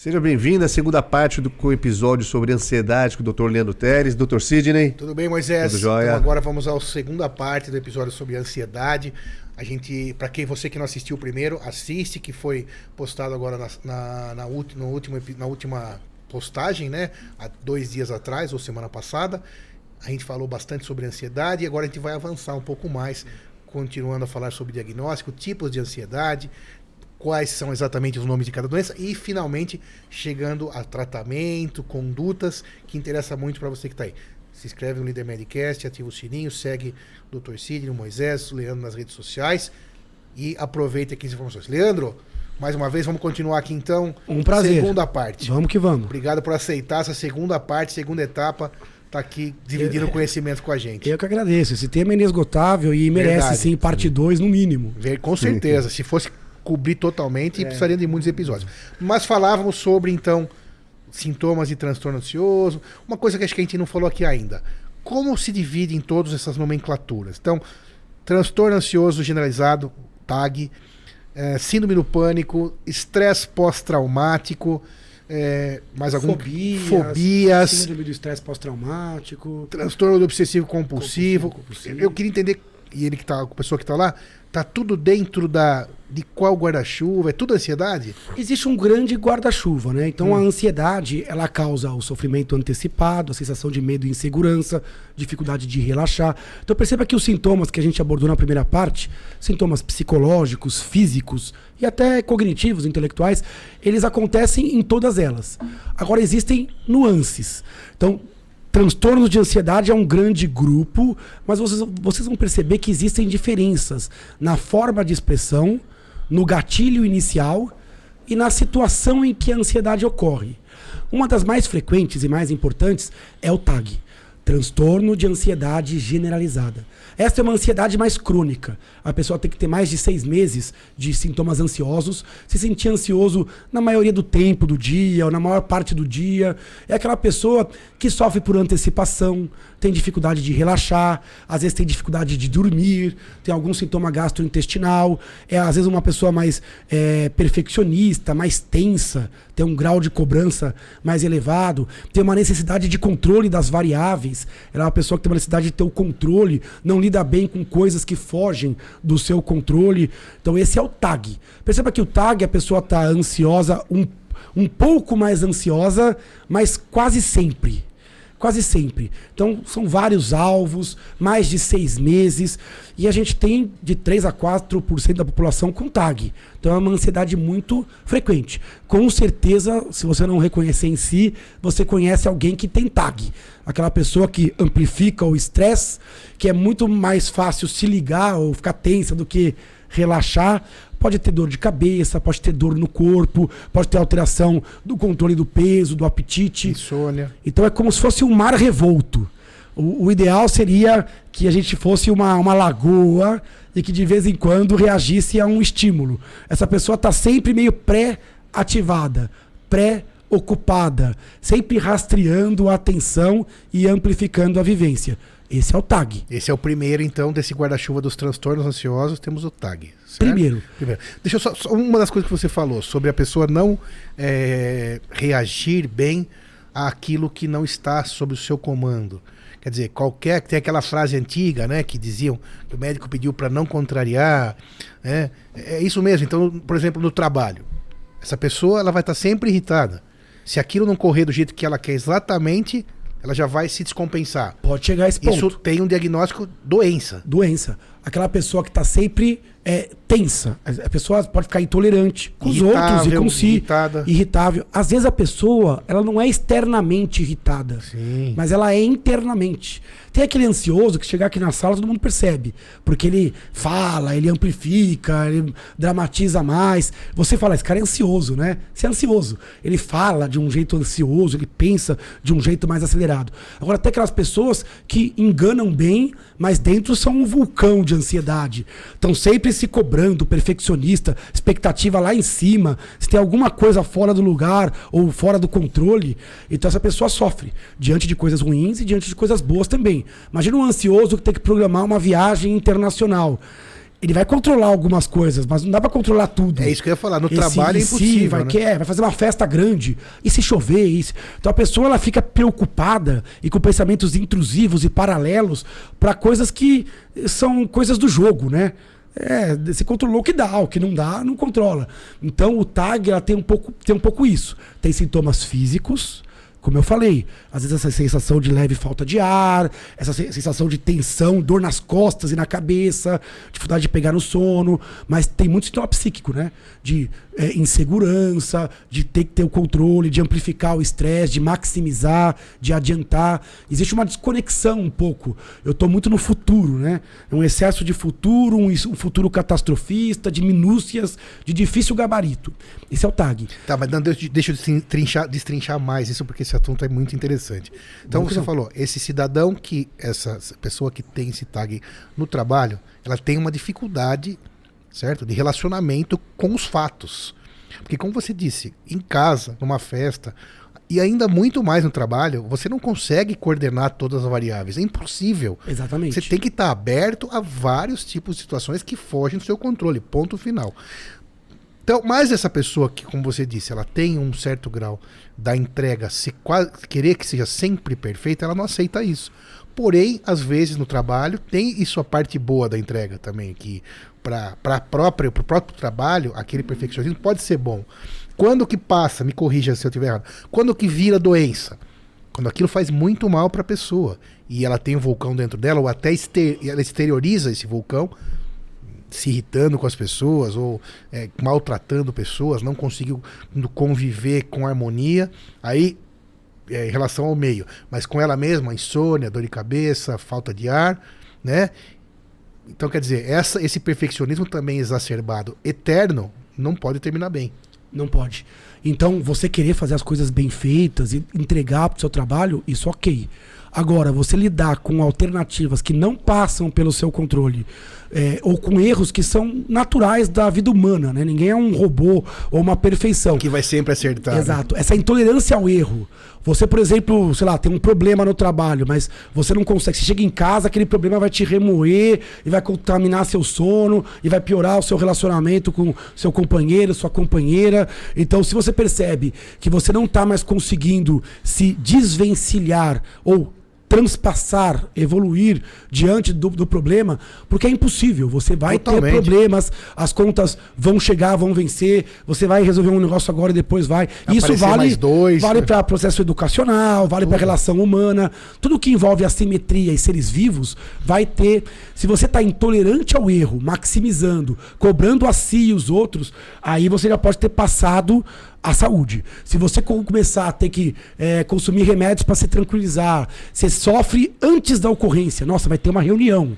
Seja bem-vindo à segunda parte do episódio sobre ansiedade com o Dr. Leandro Teres. Dr. Sidney. Tudo bem, Moisés? Tudo jóia? Então agora vamos à segunda parte do episódio sobre ansiedade. A gente, para quem você que não assistiu o primeiro, assiste, que foi postado agora na, na, na, no último, na última postagem, né? Há dois dias atrás, ou semana passada. A gente falou bastante sobre ansiedade e agora a gente vai avançar um pouco mais, continuando a falar sobre diagnóstico, tipos de ansiedade, quais são exatamente os nomes de cada doença e finalmente chegando a tratamento, condutas que interessa muito para você que está aí. Se inscreve no Líder Medicast, ativa o sininho, segue o Dr. Sidney, o Moisés, o Leandro nas redes sociais e aproveita aqui as informações. Leandro, mais uma vez, vamos continuar aqui então. Um prazer. Segunda parte. Vamos que vamos. Obrigado por aceitar essa segunda parte, segunda etapa tá aqui dividindo o conhecimento com a gente. Eu que agradeço. Esse tema é inesgotável e merece Verdade. sim parte 2 no mínimo. Com certeza. Se fosse cobrir totalmente e é. precisaria de muitos episódios. Mas falávamos sobre, então, sintomas de transtorno ansioso. Uma coisa que acho que a gente não falou aqui ainda. Como se divide em todas essas nomenclaturas? Então, transtorno ansioso generalizado, TAG, é, síndrome do pânico, estresse pós-traumático, é, mais algum fobias, fobias síndrome do estresse pós-traumático, transtorno do obsessivo compulsivo. compulsivo. Eu queria entender e ele que tá, a pessoa que está lá, tá tudo dentro da de qual guarda-chuva? É tudo ansiedade? Existe um grande guarda-chuva, né? Então hum. a ansiedade, ela causa o sofrimento antecipado, a sensação de medo e insegurança, dificuldade de relaxar. Então perceba que os sintomas que a gente abordou na primeira parte, sintomas psicológicos, físicos e até cognitivos, intelectuais, eles acontecem em todas elas. Agora existem nuances. Então, Transtornos de ansiedade é um grande grupo, mas vocês, vocês vão perceber que existem diferenças na forma de expressão, no gatilho inicial e na situação em que a ansiedade ocorre. Uma das mais frequentes e mais importantes é o TAG transtorno de ansiedade generalizada. Esta é uma ansiedade mais crônica. A pessoa tem que ter mais de seis meses de sintomas ansiosos, se sentir ansioso na maioria do tempo do dia ou na maior parte do dia. É aquela pessoa que sofre por antecipação, tem dificuldade de relaxar, às vezes tem dificuldade de dormir, tem algum sintoma gastrointestinal, é às vezes uma pessoa mais é, perfeccionista, mais tensa, tem um grau de cobrança mais elevado, tem uma necessidade de controle das variáveis, ela é uma pessoa que tem uma necessidade de ter o controle, não lida bem com coisas que fogem do seu controle. Então esse é o TAG. Perceba que o TAG, a pessoa está ansiosa, um, um pouco mais ansiosa, mas quase sempre. Quase sempre. Então, são vários alvos, mais de seis meses, e a gente tem de 3 a 4% da população com TAG. Então, é uma ansiedade muito frequente. Com certeza, se você não reconhecer em si, você conhece alguém que tem TAG. Aquela pessoa que amplifica o estresse, que é muito mais fácil se ligar ou ficar tensa do que relaxar. Pode ter dor de cabeça, pode ter dor no corpo, pode ter alteração do controle do peso, do apetite. Insônia. Então é como se fosse um mar revolto. O, o ideal seria que a gente fosse uma, uma lagoa e que de vez em quando reagisse a um estímulo. Essa pessoa está sempre meio pré-ativada, pré-ocupada, sempre rastreando a atenção e amplificando a vivência. Esse é o TAG. Esse é o primeiro, então, desse guarda-chuva dos transtornos ansiosos, temos o TAG. Primeiro. primeiro. Deixa eu só, só, Uma das coisas que você falou sobre a pessoa não é, reagir bem àquilo que não está sob o seu comando. Quer dizer, qualquer. Tem aquela frase antiga, né? Que diziam que o médico pediu para não contrariar. Né, é isso mesmo. Então, por exemplo, no trabalho. Essa pessoa ela vai estar sempre irritada. Se aquilo não correr do jeito que ela quer exatamente, ela já vai se descompensar. Pode chegar a esse ponto. Isso tem um diagnóstico doença. Doença. Aquela pessoa que está sempre é, tensa. A pessoa pode ficar intolerante com os outros e com si. Irritada. Irritável. Às vezes a pessoa, ela não é externamente irritada, Sim. mas ela é internamente. Tem aquele ansioso que chegar aqui na sala todo mundo percebe, porque ele fala, ele amplifica, ele dramatiza mais. Você fala, esse cara é ansioso, né? Você é ansioso. Ele fala de um jeito ansioso, ele pensa de um jeito mais acelerado. Agora tem aquelas pessoas que enganam bem, mas dentro são um vulcão de ansiedade. Estão sempre se cobrando, perfeccionista, expectativa lá em cima, se tem alguma coisa fora do lugar ou fora do controle, então essa pessoa sofre diante de coisas ruins e diante de coisas boas também. Imagina um ansioso que tem que programar uma viagem internacional. Ele vai controlar algumas coisas, mas não dá pra controlar tudo. É isso que eu ia falar. No Esse trabalho é impossível. vai, né? quer, vai fazer uma festa grande. E se chover? Se- Então a pessoa ela fica preocupada e com pensamentos intrusivos e paralelos para coisas que são coisas do jogo, né? É, você controlou o que dá, o que não dá, não controla. Então o TAG ela tem um pouco, tem um pouco isso. Tem sintomas físicos, como eu falei, às vezes essa sensação de leve falta de ar, essa se- sensação de tensão, dor nas costas e na cabeça, dificuldade de pegar no sono, mas tem muito sintoma psíquico, né? De é, insegurança, de ter que ter o controle, de amplificar o estresse, de maximizar, de adiantar. Existe uma desconexão um pouco. Eu estou muito no futuro, né? Um excesso de futuro, um, um futuro catastrofista, de minúcias, de difícil gabarito. Esse é o TAG. Tá, mas não, deixa, eu destrinchar, destrinchar mais isso, porque esse assunto é muito interessante. Então, Vamos você falou, esse cidadão que, essa pessoa que tem esse tag no trabalho, ela tem uma dificuldade, certo? De relacionamento com os fatos. Porque, como você disse, em casa, numa festa, e ainda muito mais no trabalho, você não consegue coordenar todas as variáveis. É impossível. Exatamente. Você tem que estar aberto a vários tipos de situações que fogem do seu controle. Ponto final. Então, mas essa pessoa que, como você disse, ela tem um certo grau da entrega, se quase, querer que seja sempre perfeita, ela não aceita isso. Porém, às vezes no trabalho tem isso a parte boa da entrega também, que para própria, o próprio trabalho, aquele perfeccionismo pode ser bom. Quando que passa, me corrija se eu estiver errado, quando que vira doença? Quando aquilo faz muito mal para a pessoa e ela tem um vulcão dentro dela, ou até ela exterioriza esse vulcão, se irritando com as pessoas ou é, maltratando pessoas, não conseguiu conviver com harmonia, aí é, em relação ao meio, mas com ela mesma, insônia, dor de cabeça, falta de ar, né? Então quer dizer, essa, esse perfeccionismo também exacerbado, eterno, não pode terminar bem. Não pode. Então, você querer fazer as coisas bem feitas e entregar para o seu trabalho, isso ok. Agora, você lidar com alternativas que não passam pelo seu controle, é, ou com erros que são naturais da vida humana, né? Ninguém é um robô ou uma perfeição. Que vai sempre acertar. né? Exato. Essa intolerância ao erro. Você, por exemplo, sei lá, tem um problema no trabalho, mas você não consegue. Você chega em casa, aquele problema vai te remoer e vai contaminar seu sono e vai piorar o seu relacionamento com seu companheiro, sua companheira. Então, se você percebe que você não está mais conseguindo se desvencilhar ou transpassar, evoluir diante do, do problema, porque é impossível. Você vai ter Totalmente. problemas, as contas vão chegar, vão vencer, você vai resolver um negócio agora e depois vai. Isso vale, dois, vale né? para processo educacional, vale para relação humana. Tudo que envolve assimetria e seres vivos vai ter. Se você está intolerante ao erro, maximizando, cobrando a si e os outros, aí você já pode ter passado a saúde. Se você co- começar a ter que eh, consumir remédios para se tranquilizar, você sofre antes da ocorrência. Nossa, vai ter uma reunião.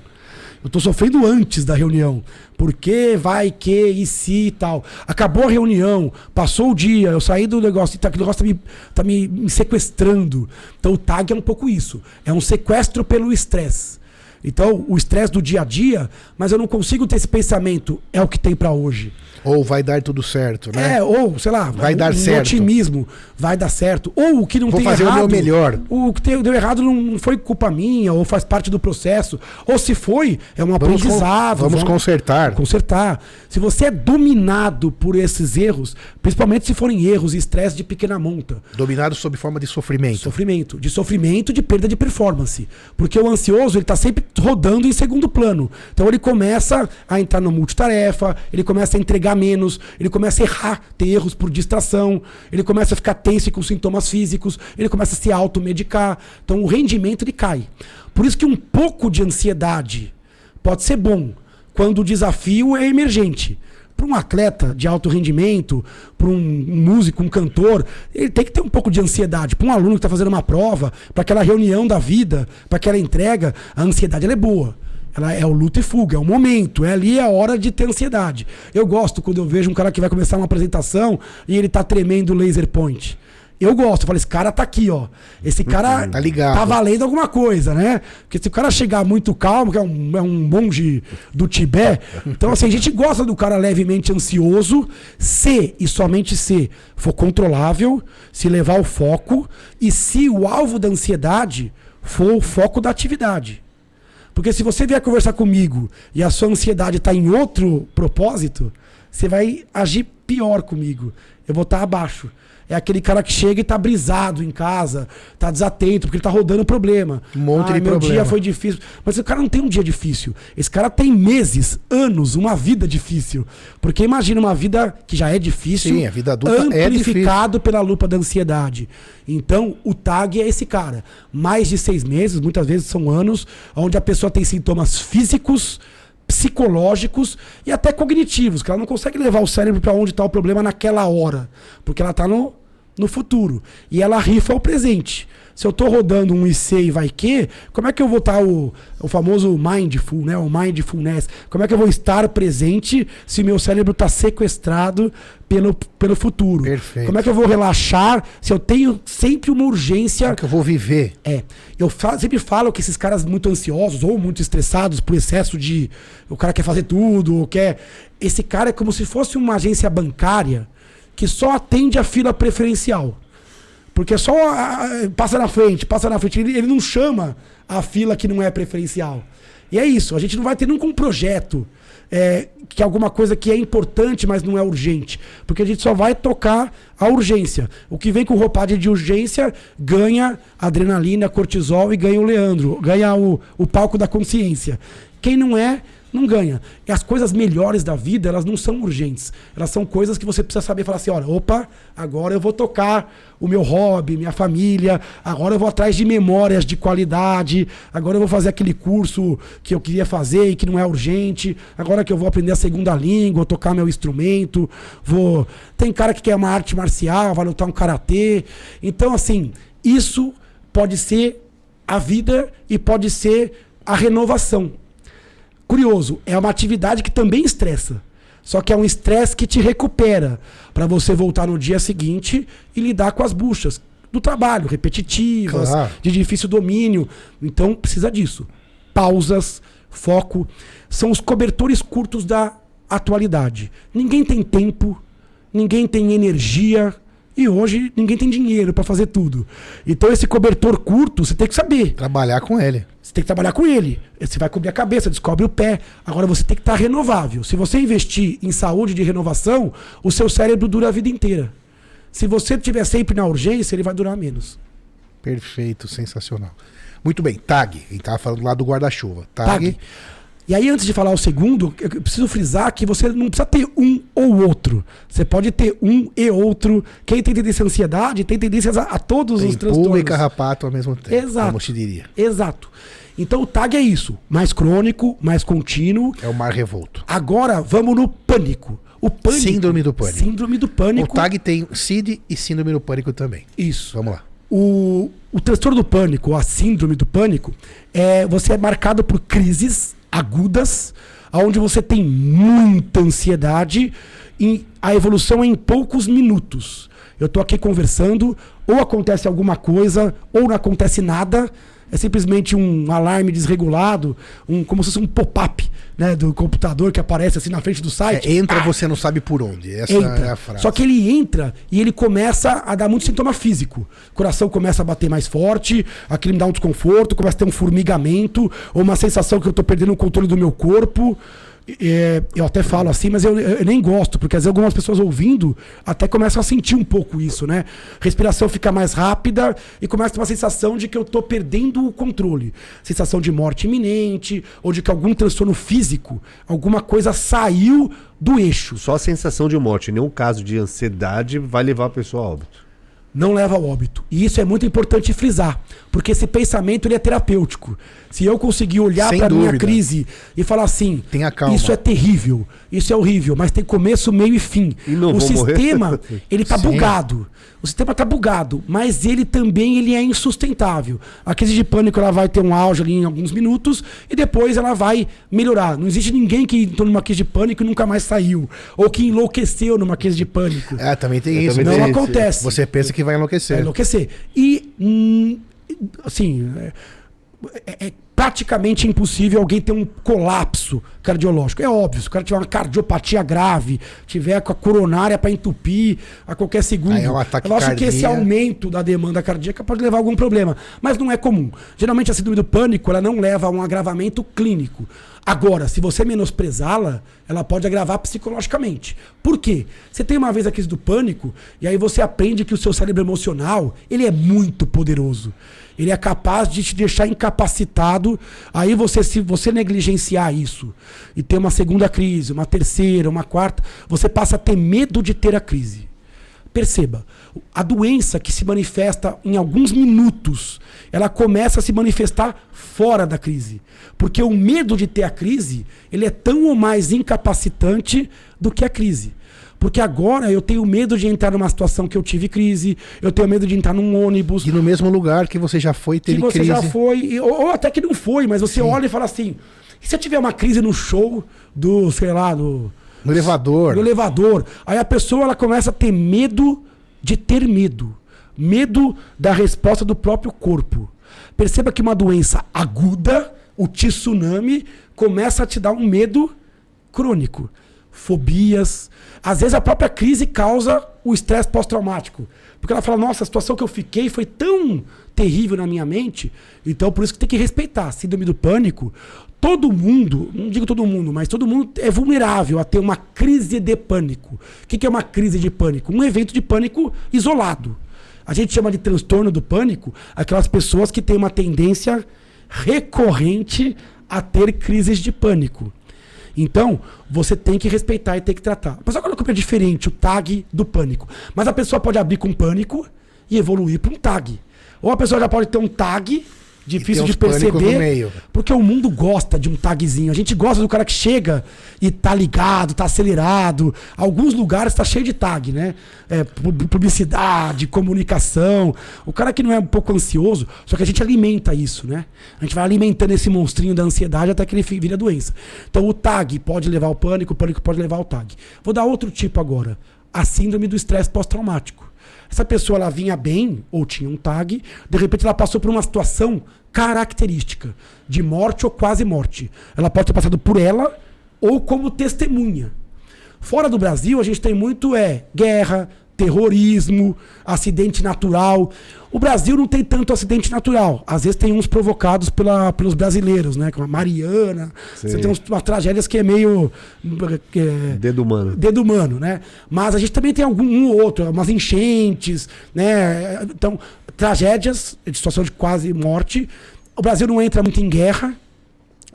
Eu tô sofrendo antes da reunião. Porque vai, que, e se e tal. Acabou a reunião, passou o dia, eu saí do negócio, e tá, aquele negócio tá me, tá me, me sequestrando. Então o TAG é um pouco isso. É um sequestro pelo estresse. Então, o estresse do dia a dia, mas eu não consigo ter esse pensamento, é o que tem para hoje. Ou vai dar tudo certo, né? É, ou, sei lá, Vai um, dar um certo. otimismo, vai dar certo. Ou o que não Vou tem fazer o errado. meu melhor. O que tem- deu errado não, foi culpa minha, ou faz parte do processo. Ou se foi, é um Vamos aprendizado. vamos consertar. Consertar. Se você é dominado por esses erros, principalmente se forem erros e estresse de pequena monta, Dominado sob forma de sofrimento. Sofrimento. De sofrimento, de perda de performance. Porque o ansioso, ele tá sempre rodando em segundo plano. Então ele começa a entrar no multitarefa, ele começa a entregar menos, ele começa a errar, ter erros por distração, ele começa a ficar tenso e com sintomas físicos, ele começa a se automedicar. Então o rendimento ele cai. Por isso que um pouco de ansiedade pode ser bom quando o desafio é emergente. Para um atleta de alto rendimento, para um músico, um cantor, ele tem que ter um pouco de ansiedade. Para um aluno que está fazendo uma prova, para aquela reunião da vida, para aquela entrega, a ansiedade é boa. Ela é o luta e fuga, é o momento, é ali a hora de ter ansiedade. Eu gosto quando eu vejo um cara que vai começar uma apresentação e ele tá tremendo laser point. Eu gosto, eu falo, esse cara tá aqui, ó. Esse cara Tá ligado. tá valendo alguma coisa, né? Porque se o cara chegar muito calmo, que é um, é um monge do Tibete, então assim, a gente gosta do cara levemente ansioso, se e somente se for controlável, se levar o foco e se o alvo da ansiedade for o foco da atividade. Porque se você vier conversar comigo e a sua ansiedade está em outro propósito, você vai agir pior comigo. Eu vou estar tá abaixo. É aquele cara que chega e tá brisado em casa, tá desatento, porque ele tá rodando problema. Um monte ah, de meu problema. dia foi difícil. Mas o cara não tem um dia difícil. Esse cara tem meses, anos, uma vida difícil. Porque imagina uma vida que já é difícil, Sim, a vida adulta é amplificado pela lupa da ansiedade. Então, o TAG é esse cara. Mais de seis meses, muitas vezes são anos, onde a pessoa tem sintomas físicos, psicológicos e até cognitivos, que ela não consegue levar o cérebro para onde está o problema naquela hora, porque ela está no, no futuro. E ela rifa o presente. Se eu estou rodando um IC e vai que, como é que eu vou estar tá o, o famoso mindful, né? O mindfulness? Como é que eu vou estar presente se meu cérebro está sequestrado pelo, pelo futuro? Perfeito. Como é que eu vou relaxar se eu tenho sempre uma urgência? Como é que eu vou viver? É. Eu fa sempre falo que esses caras muito ansiosos ou muito estressados por excesso de. O cara quer fazer tudo, ou quer. Esse cara é como se fosse uma agência bancária que só atende a fila preferencial. Porque só a, a, passa na frente, passa na frente. Ele, ele, não chama a fila que não é preferencial. E é isso. A gente não vai ter nunca um projeto é, que é alguma coisa que é importante, mas não é urgente. Porque a gente só vai tocar a urgência. O que vem com roupagem de urgência ganha adrenalina, cortisol e ganha o Leandro. Ganha o, o palco da consciência. Quem não é, não ganha. E as coisas melhores da vida, elas não são urgentes. Elas são coisas que você precisa saber falar assim, olha, opa, agora eu vou tocar o meu hobby, minha família, agora eu vou atrás de memórias de qualidade, agora eu vou fazer aquele curso que eu queria fazer e que não é urgente, agora que eu vou aprender a segunda língua, tocar meu instrumento, vou... Tem cara que quer uma arte marcial, vai lutar um karatê. Então, assim, isso pode ser a vida e pode ser a renovação. Curioso, é uma atividade que também estressa. Só que é um estresse que te recupera para você voltar no dia seguinte e lidar com as buchas do trabalho, repetitivas, Claro. de difícil domínio. Então precisa disso. Pausas, foco, são os cobertores curtos da atualidade. Ninguém tem tempo, ninguém tem energia e hoje ninguém tem dinheiro para fazer tudo. Então esse cobertor curto, você tem que saber. Trabalhar com ele. Você tem que trabalhar com ele. Você vai cobrir a cabeça, descobre o pé. Agora você tem que estar renovável. Se você investir em saúde de renovação, o seu cérebro dura a vida inteira. Se você estiver sempre na urgência, ele vai durar menos. Perfeito, sensacional. Muito bem, tag. A gente tava falando lá do guarda-chuva. Tag. Tag. E aí, antes de falar o segundo, eu preciso frisar que você não precisa ter um ou outro. Você pode ter um e outro. Quem tem tendência à ansiedade tem tendências a, a todos Tem os transtornos. e carrapato ao mesmo tempo. Exato. Como se diria. Exato. Então o tag é isso. Mais crônico, mais contínuo. É o mar revolto. Agora vamos no pânico. O pânico. Síndrome do pânico. Síndrome do pânico. O tag tem CID e síndrome do pânico também. Isso. Vamos lá. O, o transtorno do pânico, a síndrome do pânico, é você é marcado por crises agudas, onde você tem muita ansiedade e a evolução é em poucos minutos. Eu estou aqui conversando, ou acontece alguma coisa, ou não acontece nada. É simplesmente um alarme desregulado, um, como se fosse um pop-up né, do computador que aparece assim na frente do site. É, entra, você não sabe por onde. Essa Entra. é a frase. Só que ele entra e ele começa a dar muito sintoma físico. O coração começa a bater mais forte, aquilo me dá um desconforto, começa a ter um formigamento, ou uma sensação que eu tô perdendo o controle do meu corpo. É, eu até falo assim, mas eu, eu nem gosto, porque às vezes algumas pessoas ouvindo até começam a sentir um pouco isso, né? Respiração fica mais rápida e começa a ter uma sensação de que eu tô perdendo o controle. Sensação de morte iminente, ou de que algum transtorno físico, alguma coisa saiu do eixo. Só a sensação de morte, nenhum caso de ansiedade vai levar a pessoa a óbito. Não leva ao óbito. E isso é muito importante frisar, porque esse pensamento ele é terapêutico. Se eu conseguir olhar para minha crise e falar assim, Tenha calma. isso é terrível, isso é horrível, mas tem começo, meio e fim. E não o vou morrer? sistema, ele tá Sim. bugado. O sistema tá bugado, mas ele também ele é insustentável. A crise de pânico ela vai ter um auge ali em alguns minutos e depois ela vai melhorar. Não existe ninguém que entrou numa crise de pânico e nunca mais saiu, ou que enlouqueceu numa crise de pânico. É, também tem Eu isso. também Não tem isso. acontece. Você pensa que vai Vai enlouquecer. enlouquecer. E, hum, assim, é, é, praticamente impossível alguém ter um colapso cardiológico. É óbvio, se o cara tiver uma cardiopatia grave, tiver com a coronária para entupir a qualquer segundo. Aí é um ataque eu acho que esse aumento da demanda cardíaca pode levar a algum problema, mas não é comum. Geralmente a síndrome do pânico ela não leva a um agravamento clínico. Agora, se você menosprezá-la, ela pode agravar psicologicamente. Por quê? Você tem uma vez a crise do pânico e aí você aprende que o seu cérebro emocional ele é muito poderoso. Ele é capaz de te deixar incapacitado. Aí você, se você negligenciar isso e ter uma segunda crise, uma terceira, uma quarta, você passa a ter medo de ter a crise. Perceba, a doença que se manifesta em alguns minutos, ela começa a se manifestar fora da crise. Porque o medo de ter a crise, ele é tão ou mais incapacitante do que a crise. Porque agora eu tenho medo de entrar numa situação que eu tive crise, eu tenho medo de entrar num ônibus, E no mesmo lugar que você já foi, que teve você crise. já foi, ou, até que não foi, mas você olha e fala assim: e se eu tiver uma crise no show do, sei lá, do, No elevador. no elevador. Aí a pessoa ela começa a ter medo de ter medo. Medo da resposta do próprio corpo. Perceba que uma doença aguda, o tsunami, começa a te dar um medo crônico. Fobias. Às vezes a própria crise causa o estresse pós-traumático. Porque ela fala, nossa, a situação que eu fiquei foi tão terrível na minha mente. Então por isso que tem que respeitar. Síndrome do pânico. Todo mundo, não digo todo mundo, mas todo mundo é vulnerável a ter uma crise de pânico. O que é uma crise de pânico? Um evento de pânico isolado. A gente chama de transtorno do pânico aquelas pessoas que têm uma tendência recorrente a ter crises de pânico. Então, você tem que respeitar e tem que tratar. Mas olha como é diferente o tag do pânico. Mas a pessoa pode abrir com pânico e evoluir para um tag. Ou a pessoa já pode ter um tag difícil de perceber. Porque o mundo gosta de um tagzinho. A gente gosta do cara que chega e tá ligado, tá acelerado. Alguns lugares tá cheio de tag, né? É, pu- publicidade, comunicação. O cara que não é um pouco ansioso, só que a gente alimenta isso, né? A gente vai alimentando esse monstrinho da ansiedade até que ele vira doença. Então o tag pode levar ao pânico, o pânico pode levar ao tag. Vou dar outro tipo agora. A síndrome do estresse pós-traumático. Essa pessoa ela vinha bem ou tinha um tag, de repente ela passou por uma situação característica de morte ou quase morte. Ela pode ter passado por ela ou como testemunha. Fora do Brasil, a gente tem muito é guerra, terrorismo, acidente natural. O Brasil não tem tanto acidente natural. Às vezes tem uns provocados pela, pelos brasileiros, né? Como a Mariana. Você Sim. tem uns, umas tragédias que é meio. é, Dedo humano. dedo humano, né? Mas a gente também tem algum um ou outro, umas enchentes, né? Então, tragédias de situação de quase morte. O Brasil não entra muito em guerra,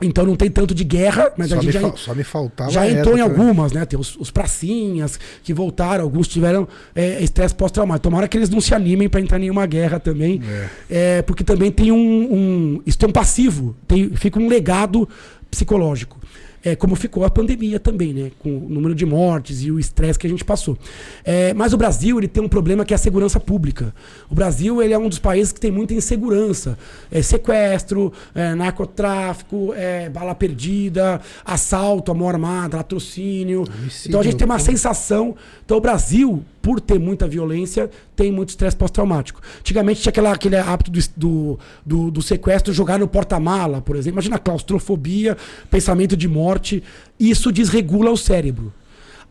então não tem tanto de guerra, mas Só, a gente já, só me faltava já entrou em também. algumas, né? Tem os, os pracinhas que voltaram, alguns tiveram é, estresse pós-traumático. Tomara que eles não se animem para entrar em nenhuma guerra também, é, porque também tem um, um- Isso tem um passivo, tem, fica um legado psicológico. É, como ficou a pandemia também, né? Com o número de mortes e o estresse que a gente passou. É, mas o Brasil ele tem um problema que é a segurança pública. O Brasil ele é um dos países que tem muita insegurança. É, sequestro, é, narcotráfico, é, bala perdida, assalto, a mão armada, latrocínio. Então a gente tem uma sensação. Então o Brasil, por ter muita violência, tem muito estresse pós-traumático. Antigamente tinha aquela, aquele hábito do, do, do, do sequestro jogar no porta-mala, por exemplo. Imagina claustrofobia, pensamento de morte. Isso desregula o cérebro.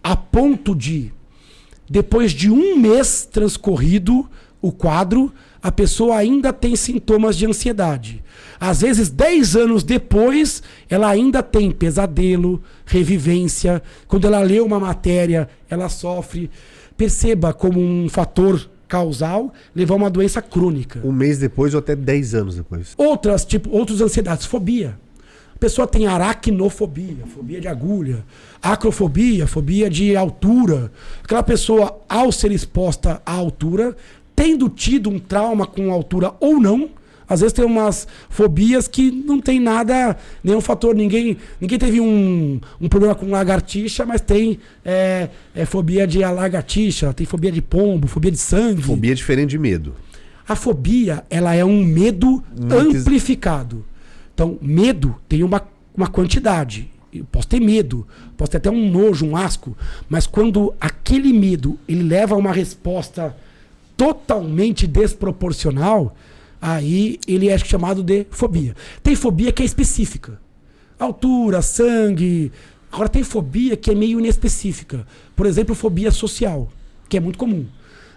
A ponto de, depois de um mês transcorrido o quadro, a pessoa ainda tem sintomas de ansiedade. Às vezes, 10 anos depois, ela ainda tem pesadelo, revivência. Quando ela lê uma matéria, ela sofre. Perceba como um fator causal levar uma doença crônica. Um mês depois ou até 10 anos depois. Outras, tipo, outras ansiedades, fobia. A pessoa tem aracnofobia, fobia de agulha, acrofobia, fobia de altura. Aquela pessoa, ao ser exposta à altura, tendo tido um trauma com altura ou não, às vezes tem umas fobias que não tem nada, nenhum fator, ninguém, ninguém teve um, um problema com lagartixa, mas tem é, é, fobia de lagartixa, tem fobia de pombo, fobia de sangue. Fobia é diferente de medo. A fobia, ela é um medo amplificado. Então, medo tem uma, uma quantidade. Eu posso ter medo, posso ter até um nojo, um asco, mas quando aquele medo ele leva a uma resposta totalmente desproporcional, aí ele é chamado de fobia. Tem fobia que é específica. Altura, sangue. Agora tem fobia que é meio inespecífica. Por exemplo, fobia social, que é muito comum.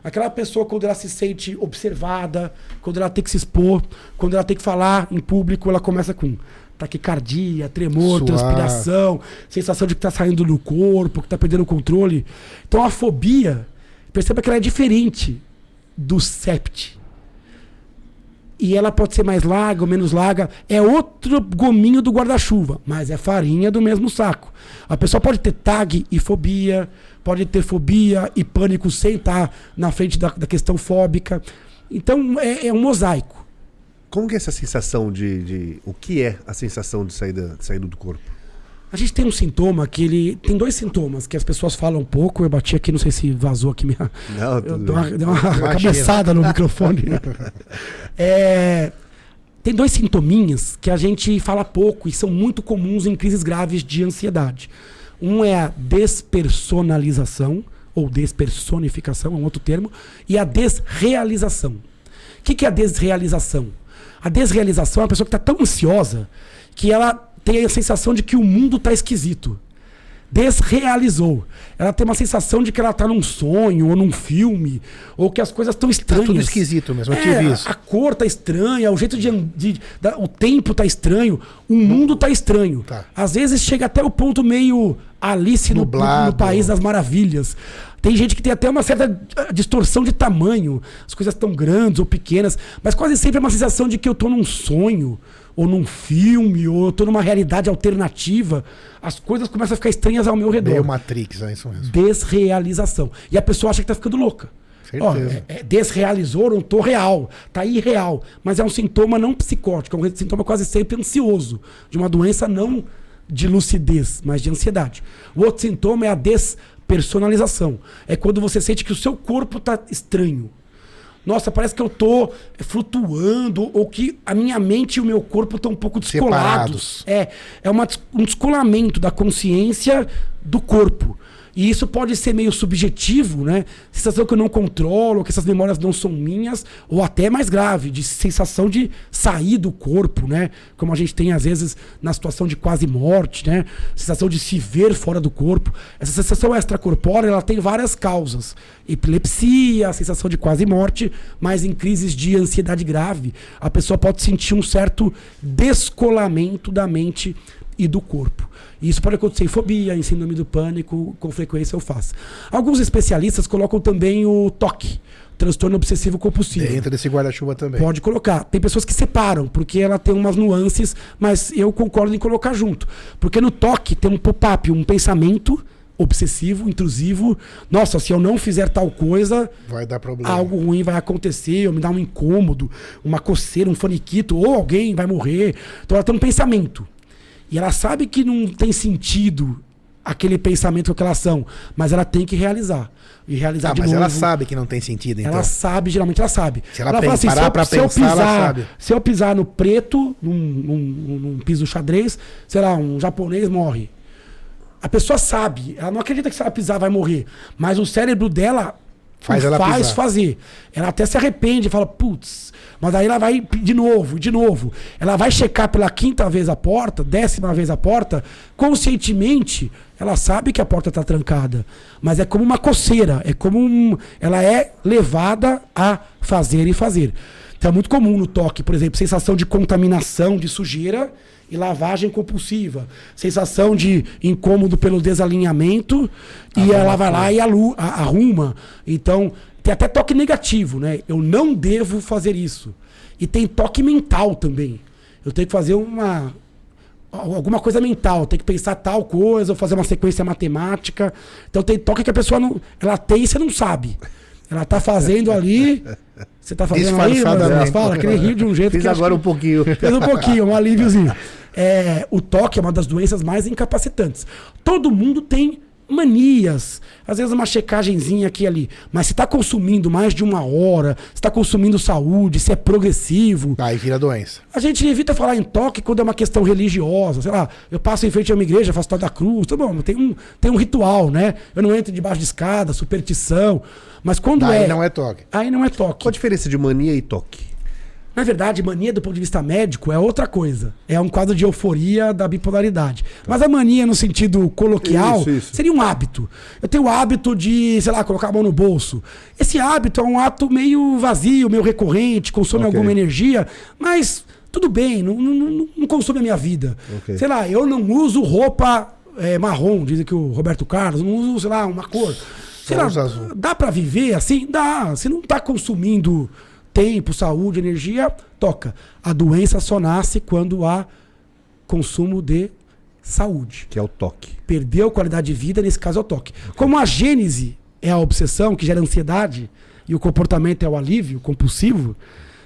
Aquela pessoa, quando ela se sente observada, quando ela tem que se expor, quando ela tem que falar em público, ela começa com taquicardia, tremor, Suar. transpiração, sensação de que está saindo do corpo, que está perdendo o controle. Então a fobia, perceba que ela é diferente do sept. E ela pode ser mais larga ou menos larga. É outro gominho do guarda-chuva, mas é farinha do mesmo saco. A pessoa pode ter tag e fobia, pode ter fobia e pânico sem estar na frente da, da questão fóbica. Então é, é um mosaico. Como que é essa sensação de, de- O que é a sensação de saída, de do corpo? A gente tem um sintoma que ele. Tem dois sintomas que as pessoas falam um pouco. Eu bati aqui, não sei se vazou aqui minha. Não, Eu dei uma, dei uma cabeçada no microfone. É, tem dois sintominhas que a gente fala pouco e são muito comuns em crises graves de ansiedade. Um é a despersonalização, ou despersonificação, é um outro termo, e a desrealização. O que, que é a desrealização? A desrealização é uma pessoa que está tão ansiosa que ela tem a sensação de que o mundo está esquisito desrealizou. Ela tem uma sensação de que ela tá num sonho ou num filme, ou que as coisas estão estranhas. tudo esquisito mesmo, eu É, tive isso. A cor tá estranha, o jeito de, de- da- o tempo tá estranho, o mundo tá estranho. Tá. Às vezes chega até o ponto meio Alice no, no, País das Maravilhas. Tem gente que tem até uma certa ah, distorção de tamanho. As coisas estão grandes ou pequenas, mas quase sempre é uma sensação de que eu tô num sonho, ou num filme, ou eu tô numa realidade alternativa. As coisas começam a ficar estranhas ao meu redor Meio Matrix, é isso mesmo. desrealização. E a pessoa acha que tá ficando louca. Ó, é, é desrealizou, não tô real. Tá irreal. Mas é um sintoma não psicótico, é um sintoma quase sempre ansioso. De uma doença não de lucidez, mas de ansiedade. O outro sintoma é a despersonalização. É quando você sente que o seu corpo tá estranho. Nossa, parece que eu tô flutuando, ou que a minha mente e o meu corpo estão um pouco descolados. Separados. É, é uma um descolamento da consciência do corpo. E isso pode ser meio subjetivo, né? Sensação que eu não controlo, que essas memórias não são minhas, ou até mais grave, de sensação de sair do corpo, né? Como a gente tem às vezes na situação de quase morte, né? Sensação de se ver fora do corpo. Essa sensação extracorpórea, ela tem várias causas. Epilepsia, sensação de quase morte, mas em crises de ansiedade grave, a pessoa pode sentir um certo descolamento da mente e do corpo. E isso pode acontecer em fobia, em síndrome do pânico, com frequência eu faço. Alguns especialistas colocam também o TOC, transtorno obsessivo compulsivo. Dentro desse guarda-chuva também. Pode colocar. Tem pessoas que separam, porque ela tem umas nuances, mas eu concordo em colocar junto. Porque no toque tem um pop-up, um pensamento obsessivo, intrusivo. Nossa, se eu não fizer tal coisa, Vai dar problema. algo ruim vai acontecer, ou me dá um incômodo, uma coceira, um faniquito, ou alguém vai morrer. Então ela tem um pensamento. E ela sabe que não tem sentido aquele pensamento aquela ação, mas ela tem que realizar. E realizar Ah, de mas novo. ela sabe que não tem sentido, então. Ela sabe, geralmente ela sabe. Se ela pen- se parar eu- pra se eu pensar, ela pisar, sabe. Se eu pisar no preto, num, num- num piso xadrez, sei lá, um japonês morre. A pessoa sabe, ela não acredita que se ela pisar vai morrer. Mas o cérebro dela Faz ela faz pisar. fazer. Ela até se arrepende, fala, putz, mas aí ela vai de novo, de novo. Ela vai checar pela quinta vez a porta, décima vez a porta, conscientemente, ela sabe que a porta está trancada. Mas é como uma coceira, é como um. Ela é levada a fazer e fazer. Então é muito comum no toque, por exemplo, sensação de contaminação, de sujeira e lavagem compulsiva. Sensação de incômodo pelo desalinhamento e ela vai lá e alu- a- arruma. Então, tem até toque negativo, né? Eu não devo fazer isso. E tem toque mental também. Eu tenho que fazer uma alguma coisa mental, tem que pensar tal coisa, ou fazer uma sequência matemática. Então tem toque que a pessoa não, ela tem e você não sabe. Ela tá fazendo ali, você tá fazendo Disfarçadamente. mas fala, que nem rio de um jeito Fiz que agora que- um pouquinho. Fez um pouquinho, um alíviozinho. É, o toque é uma das doenças mais incapacitantes. Todo mundo tem manias, às vezes uma checagenzinha aqui e ali. Mas se está consumindo mais de uma hora, se está consumindo saúde, se é progressivo. Aí vira doença. A gente evita falar em toque quando é uma questão religiosa. Sei lá, eu passo em frente a uma igreja, faço tal da cruz, tá bom, tem um, tem um ritual, né? Eu não entro debaixo de escada, superstição. Mas quando Aí é. não é toque. Aí não é toque. Qual a diferença de mania e toque? Na verdade, mania do ponto de vista médico é outra coisa. É um quadro de euforia da bipolaridade. Mas a mania, no sentido coloquial, Isso, isso. seria um hábito. Eu tenho o hábito de, sei lá, colocar a mão no bolso. Esse hábito é um ato meio vazio, meio recorrente, consome Ok. alguma energia, mas tudo bem, não, não- não- consome a minha vida. Ok. Sei lá, eu não uso roupa é, marrom, dizem que o Roberto Carlos, não uso, sei lá, uma cor. Sei lá, dá pra viver assim? Dá. Você não tá consumindo tempo, saúde, energia, toca. A doença só nasce quando há consumo de saúde. Que é o toque. Perdeu qualidade de vida, nesse caso é o toque. Como a gênese é a obsessão, que gera ansiedade, e o comportamento é o alívio compulsivo,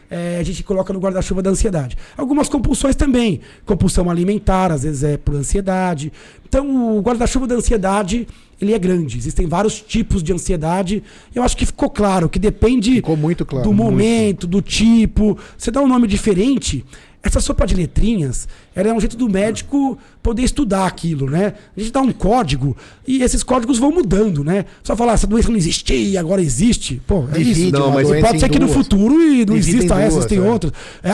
é, a gente coloca no guarda-chuva da ansiedade. Algumas compulsões também. Compulsão alimentar, às vezes é por ansiedade. Então, o guarda-chuva da ansiedade, ele é grande. Existem vários tipos de ansiedade. Eu acho que ficou claro que depende Ficou muito claro, do muito. momento, do tipo. Você dá um nome diferente. Essa sopa de letrinhas, ela é um jeito do médico poder estudar aquilo, né? A gente dá um código e esses códigos vão mudando, né? Só falar, essa doença não existia, agora existe. Pô, é Divide isso. Não, mas Pode ser que no duas. futuro e não Divide exista essa, duas, tem é. outras. É,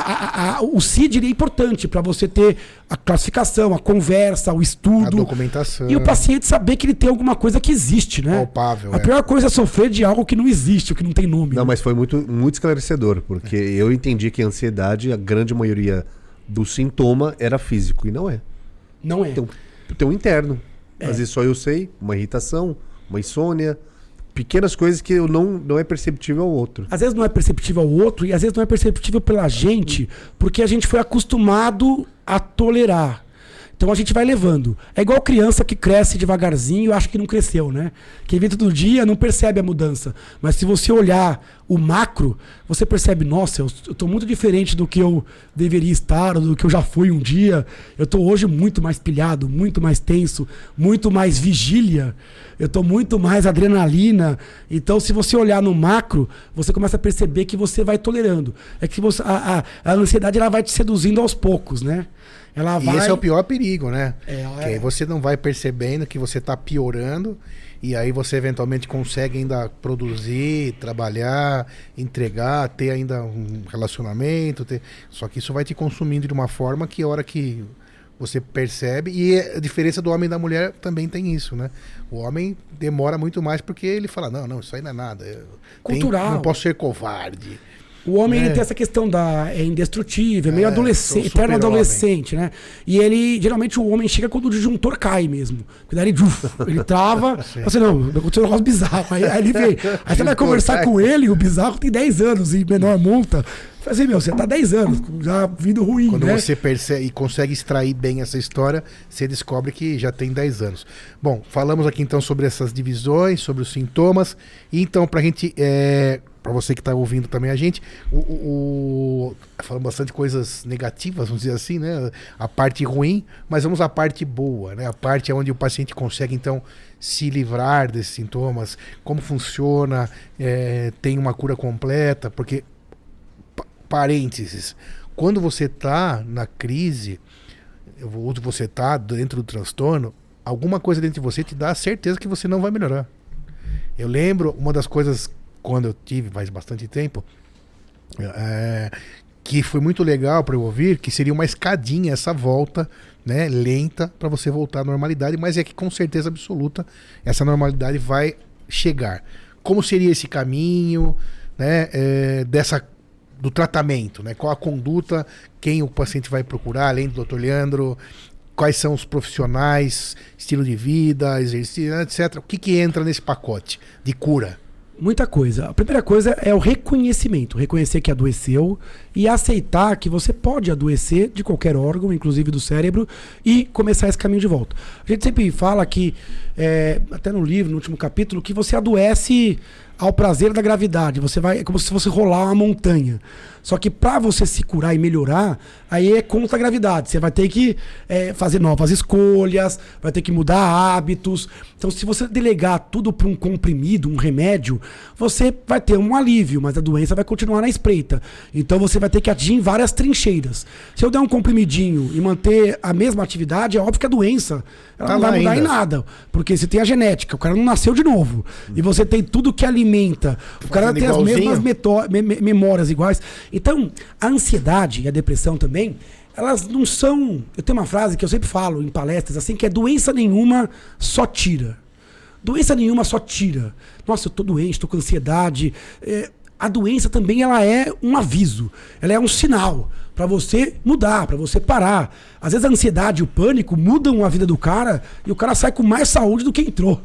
o CID é importante para você ter a classificação, a conversa, o estudo. A documentação. E o paciente saber que ele tem alguma coisa que existe, né? Palpável, A é. pior coisa é sofrer de algo que não existe, o que não tem nome. Não, né? mas foi muito, muito esclarecedor, porque eu entendi que a ansiedade, a grande maioria do sintoma era físico, e não é. Não é. Tem um, tem um interno. Às vezes só eu sei, uma irritação, uma insônia, pequenas coisas que eu não, não é perceptível ao outro. Às vezes não é perceptível ao outro e às vezes não é perceptível pela gente, porque a gente foi acostumado a tolerar. Então a gente vai levando. É igual criança que cresce devagarzinho e acha que não cresceu, né? Quem vê todo dia não percebe a mudança. Mas se você olhar o macro, você percebe, nossa, eu estou muito diferente do que eu deveria estar, do que eu já fui um dia. Eu estou hoje muito mais pilhado, muito mais tenso, muito mais vigília. Eu estou muito mais adrenalina. Então, se você olhar no macro, você começa a perceber que você vai tolerando. É que você, a, a, a ansiedade ela vai te seduzindo aos poucos, né? Ela E vai. esse é o pior perigo, né? É, que é. aí você não vai percebendo que você está piorando e aí você eventualmente consegue ainda produzir, trabalhar, entregar, ter ainda um relacionamento, ter... só que isso vai te consumindo de uma forma que a hora que você percebe e a diferença do homem e da mulher também tem isso, né? O homem demora muito mais porque ele fala não, não, isso aí não é nada. Cultural. não posso ser covarde. O homem É. ele tem essa questão da é indestrutível, é meio É, adolescente, eterno adolescente, né? E ele, geralmente o homem chega quando o disjuntor cai mesmo. Porque daí ele, uf, ele trava, você não, aconteceu um negócio bizarro. Aí, aí ele vem, aí você vai conversar com ele, o bizarro tem 10 anos e menor multa. Fala assim, meu, você tá 10 anos, já vindo ruim, Quando né? você percebe e consegue extrair bem essa história, você descobre que já tem 10 anos. Bom, falamos aqui então sobre essas divisões, sobre os sintomas. E então, pra gente. É, para você que tá ouvindo também a gente, o, o, o- falamos bastante coisas negativas, vamos dizer assim, né? A parte ruim, mas vamos à parte boa, né? A parte onde o paciente consegue então se livrar desses sintomas, como funciona, é, tem uma cura completa, porque pa- parênteses, quando você tá na crise, ou você tá dentro do transtorno, alguma coisa dentro de você te dá a certeza que você não vai melhorar. Eu lembro uma das coisas quando eu tive faz bastante tempo, é, que foi muito legal para eu ouvir, que seria uma escadinha essa volta, né, lenta para você voltar à normalidade, mas é que com certeza absoluta essa normalidade vai chegar. Como seria esse caminho, né, é, dessa do tratamento, né? Qual a conduta, quem o paciente vai procurar, além do Dr. Leandro, quais são os profissionais, estilo de vida, exercício, etc. O que, que entra nesse pacote de cura? Muita coisa. A primeira coisa é o reconhecimento. Reconhecer que adoeceu e aceitar que você pode adoecer de qualquer órgão, inclusive do cérebro, e começar esse caminho de volta. A gente sempre fala que, é, até no livro, no último capítulo, que você adoece ao prazer da gravidade. Você vai, é como se fosse rolar uma montanha. Só que para você se curar e melhorar, aí é contra a gravidade. Você vai ter que é, fazer novas escolhas, vai ter que mudar hábitos. Então, se você delegar tudo para um comprimido, um remédio, você vai ter um alívio, mas a doença vai continuar na espreita. Então, você vai ter que atingir várias trincheiras. Se eu der um comprimidinho e manter a mesma atividade, é óbvio que a doença ela Tá não vai mudar ainda. em nada. Porque você tem a genética, o cara não nasceu de novo. E você tem tudo que alimenta alimenta. O cara tem as igualzinho. mesmas meto- me- me- memórias iguais. Então, a ansiedade e a depressão também, elas não são. Eu tenho uma frase que eu sempre falo em palestras, assim, que é doença nenhuma só tira. Doença nenhuma só tira. Nossa, eu tô doente, tô com ansiedade. É, a doença também ela é um aviso, ela é um sinal para você mudar, para você parar. Às vezes a ansiedade e o pânico mudam a vida do cara e o cara sai com mais saúde do que entrou.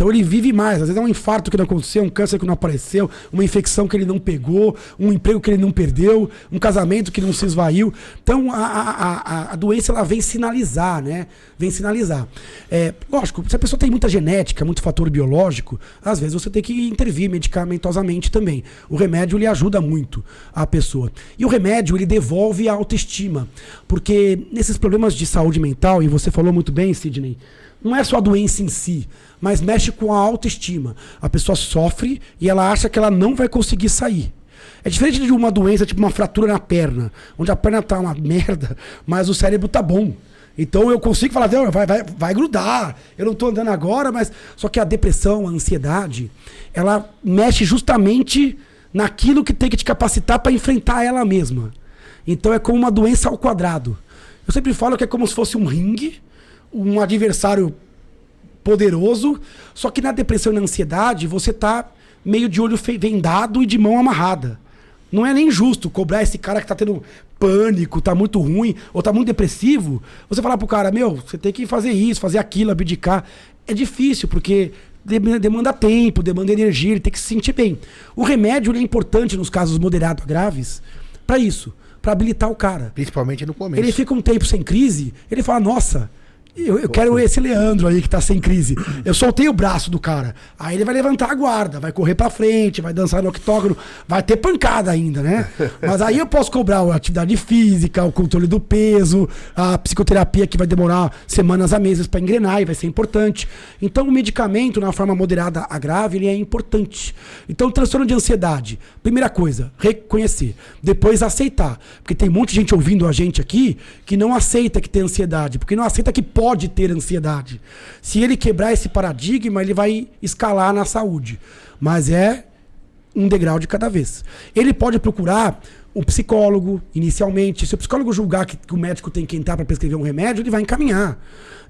Então ele vive mais. Às vezes é um infarto que não aconteceu, um câncer que não apareceu, uma infecção que ele não pegou, um emprego que ele não perdeu, um casamento que não se esvaiu. Então a, a, a, a doença ela vem sinalizar, né? Vem sinalizar. É, lógico, se a pessoa tem muita genética, muito fator biológico, às vezes você tem que intervir medicamentosamente também. O remédio ele ajuda muito a pessoa. E o remédio ele devolve a autoestima. Porque nesses problemas de saúde mental, e você falou muito bem, Sidney, não é só a doença em si, mas mexe com a autoestima. A pessoa sofre e ela acha que ela não vai conseguir sair. É diferente de uma doença, tipo uma fratura na perna, onde a perna tá uma merda, mas o cérebro tá bom. Então eu consigo falar, vai, vai, vai grudar. Eu não tô andando agora, mas. Só que a depressão, a ansiedade, ela mexe justamente naquilo que tem que te capacitar para enfrentar ela mesma. Então é como uma doença ao quadrado. Eu sempre falo que é como se fosse um ringue, um adversário poderoso, só que na depressão e na ansiedade você tá meio de olho vendado e de mão amarrada. Não é nem justo cobrar esse cara que tá tendo pânico, tá muito ruim, ou tá muito depressivo, você falar pro cara, meu, você tem que fazer isso, fazer aquilo, abdicar. É difícil, porque dem- demanda tempo, demanda energia, ele tem que se sentir bem. O remédio ele é importante nos casos moderados a graves para isso, para habilitar o cara. Principalmente no começo. Ele fica um tempo sem crise, ele fala, nossa, eu, eu quero esse Leandro aí que tá sem crise. Eu soltei o braço do cara. Aí ele vai levantar a guarda, vai correr pra frente, vai dançar no octógono, vai ter pancada ainda, né? Mas aí eu posso cobrar a atividade física, o controle do peso, a psicoterapia que vai demorar semanas a meses pra engrenar e vai ser importante. Então o medicamento, na forma moderada a grave, ele é importante. Então, transtorno de ansiedade, primeira coisa, reconhecer. Depois aceitar. Porque tem um monte de gente ouvindo a gente aqui que não aceita que tem ansiedade, porque não aceita que pode ter ansiedade. Se ele quebrar esse paradigma, ele vai escalar na saúde. Mas é um degrau de cada vez. Ele pode procurar um psicólogo, inicialmente. Se o psicólogo julgar que, que o médico tem que entrar para prescrever um remédio, ele vai encaminhar.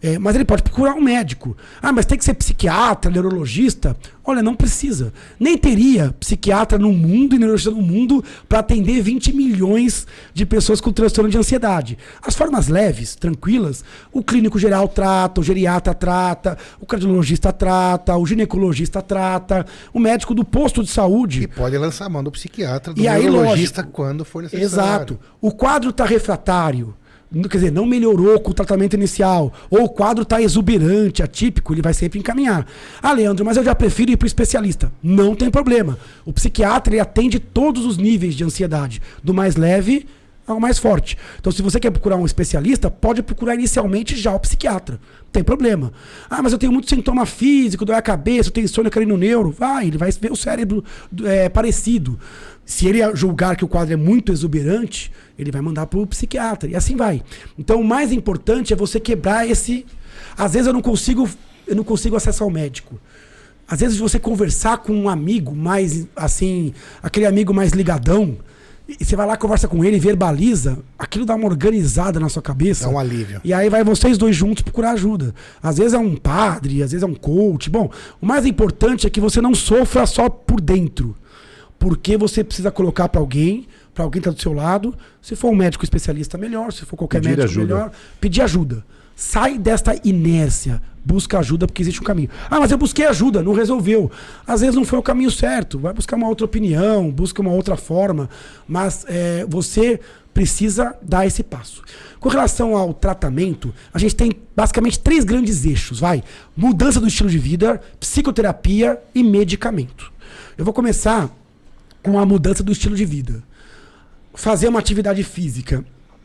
É, mas ele pode procurar um médico. Ah, mas tem que ser psiquiatra, neurologista? Olha, não precisa. Nem teria psiquiatra no mundo e neurologista no mundo para atender 20 milhões de pessoas com transtorno de ansiedade. As formas leves, tranquilas, o clínico geral trata, o geriatra trata, o cardiologista trata, o ginecologista trata, o médico do posto de saúde. E pode lançar a mão do psiquiatra, do E aí, neurologista lógico. quando for necessário. Exato. O quadro está refratário. Quer dizer, não melhorou com o tratamento inicial. Ou o quadro está exuberante, atípico, ele vai sempre encaminhar. Ah, Leandro, mas eu já prefiro ir para o especialista. Não tem problema. O psiquiatra ele atende todos os níveis de ansiedade, do mais leve ao mais forte. Então, se você quer procurar um especialista, pode procurar inicialmente já o psiquiatra. Não tem problema. Ah, mas eu tenho muito sintoma físico, dói a cabeça, eu tenho insônia, eu quero ir no neuro. Vai, ele vai ver o cérebro é, parecido. Se ele julgar que o quadro é muito exuberante, ele vai mandar para o psiquiatra. E assim vai. Então, o mais importante é você quebrar esse. Às vezes eu não consigo, eu não consigo acessar o médico. Às vezes você conversar com um amigo mais assim, aquele amigo mais ligadão, e você vai lá, conversa com ele, verbaliza, aquilo dá uma organizada na sua cabeça. Dá um alívio. E aí vai vocês dois juntos procurar ajuda. Às vezes é um padre, às vezes é um coach. Bom, o mais importante é que você não sofra só por dentro. Porque você precisa colocar para alguém, para alguém estar do seu lado. Se for um médico especialista, melhor. Se for qualquer Pedir médico, ajuda. melhor. Pedir ajuda. Sai desta inércia. Busca ajuda porque existe um caminho. Ah, mas eu busquei ajuda, não resolveu. Às vezes não foi o caminho certo. Vai buscar uma outra opinião, busca uma outra forma. Mas é, você precisa dar esse passo. Com relação ao tratamento, a gente tem basicamente três grandes eixos, vai. Mudança do estilo de vida, psicoterapia e medicamento. Eu vou começar com a mudança do estilo de vida. Fazer uma atividade física.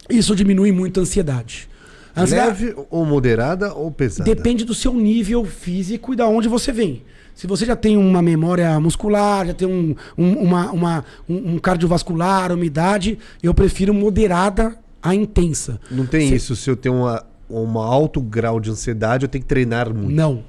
Isso diminui muito a ansiedade. A ansiedade Leve ou moderada ou pesada? depende do seu nível físico e da onde você vem. Se você já tem uma memória muscular, já tem um, um, uma, uma- um, um cardiovascular, umidade, eu prefiro moderada a intensa. Não tem Se- isso. Se eu tenho uma, um alto grau de ansiedade, eu tenho que treinar muito. Não.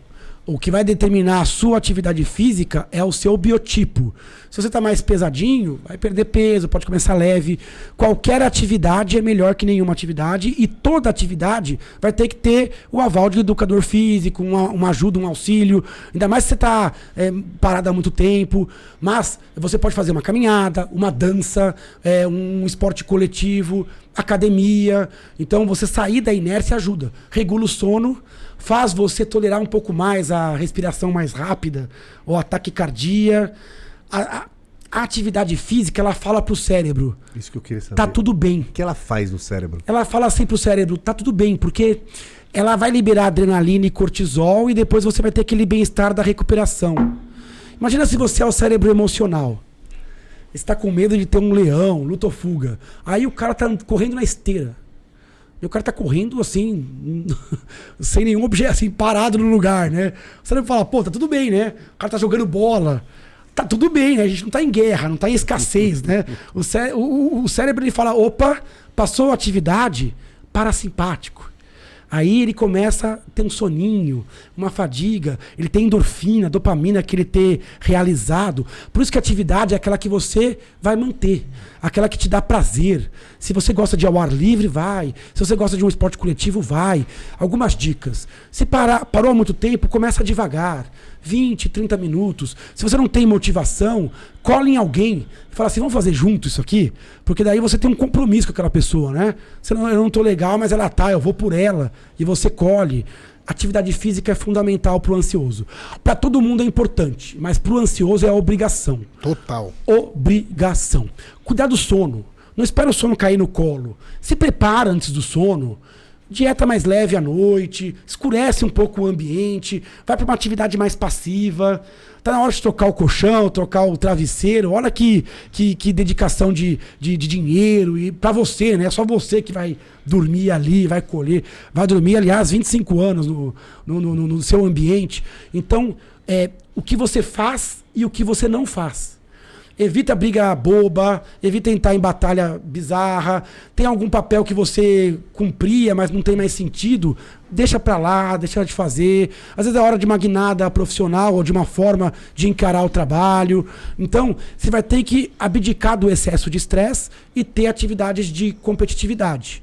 O que vai determinar a sua atividade física é o seu biotipo. Se você está mais pesadinho, vai perder peso, pode começar leve. Qualquer atividade é melhor que nenhuma atividade e toda atividade vai ter que ter o aval de um educador físico, uma, uma ajuda, um auxílio. Ainda mais se você está é, parado há muito tempo. Mas você pode fazer uma caminhada, uma dança, é, um esporte coletivo, academia. Então você sair da inércia ajuda. Regula o sono faz você tolerar um pouco mais a respiração mais rápida ou ataque cardíaco. A, a, a, atividade física, ela fala pro cérebro. Isso que eu queria saber. Tá tudo bem. O que ela faz no cérebro? Ela fala assim pro cérebro, tá tudo bem, porque ela vai liberar adrenalina e cortisol e depois você vai ter aquele bem-estar da recuperação. Imagina se você é o cérebro emocional. Está com medo de ter um leão, luta ou fuga. Aí o cara tá correndo na esteira. E o cara tá correndo assim, sem nenhum objeto, assim, parado no lugar, né? Você deve falar, pô, tá tudo bem, né? O cara tá jogando bola. Tá tudo bem, né? A gente não tá em guerra, não tá em escassez, né? O, cé o, o cérebro ele fala, opa, passou a atividade parasimpático. Aí ele começa a ter um soninho, uma fadiga, ele tem endorfina, dopamina que ele ter realizado. Por isso que a atividade é aquela que você vai manter, aquela que te dá prazer. Se você gosta de ao ar livre, vai. Se você gosta de um esporte coletivo, vai. Algumas dicas. Se parar, parou há muito tempo, começa devagar. 20, 30 minutos. Se você não tem motivação, cola em alguém. Fala assim, vamos fazer junto isso aqui? Porque daí você tem um compromisso com aquela pessoa, né? Você não, eu não tô legal, mas ela tá, eu vou por ela. E você colhe. Atividade física é fundamental para o ansioso. Para todo mundo é importante, mas para o ansioso é a obrigação. Total. Obrigação. Cuidar do sono. Não espera o sono cair no colo. Se prepara antes do sono. Dieta mais leve à noite, escurece um pouco o ambiente, vai para uma atividade mais passiva. Tá na hora de trocar o colchão, trocar o travesseiro. Olha que, que, que dedicação de, de, de dinheiro. E para você, né? Só você que vai dormir ali, vai colher. Vai dormir, aliás, 25 anos no, no, no, no seu ambiente. Então, é, o que você faz e o que você não faz. Evita briga boba, evita entrar em batalha bizarra. Tem algum papel que você cumpria, mas não tem mais sentido? Deixa pra lá, deixa de fazer. Às vezes é hora de uma guinada profissional ou de uma forma de encarar o trabalho. Então, você vai ter que abdicar do excesso de estresse e ter atividades de competitividade.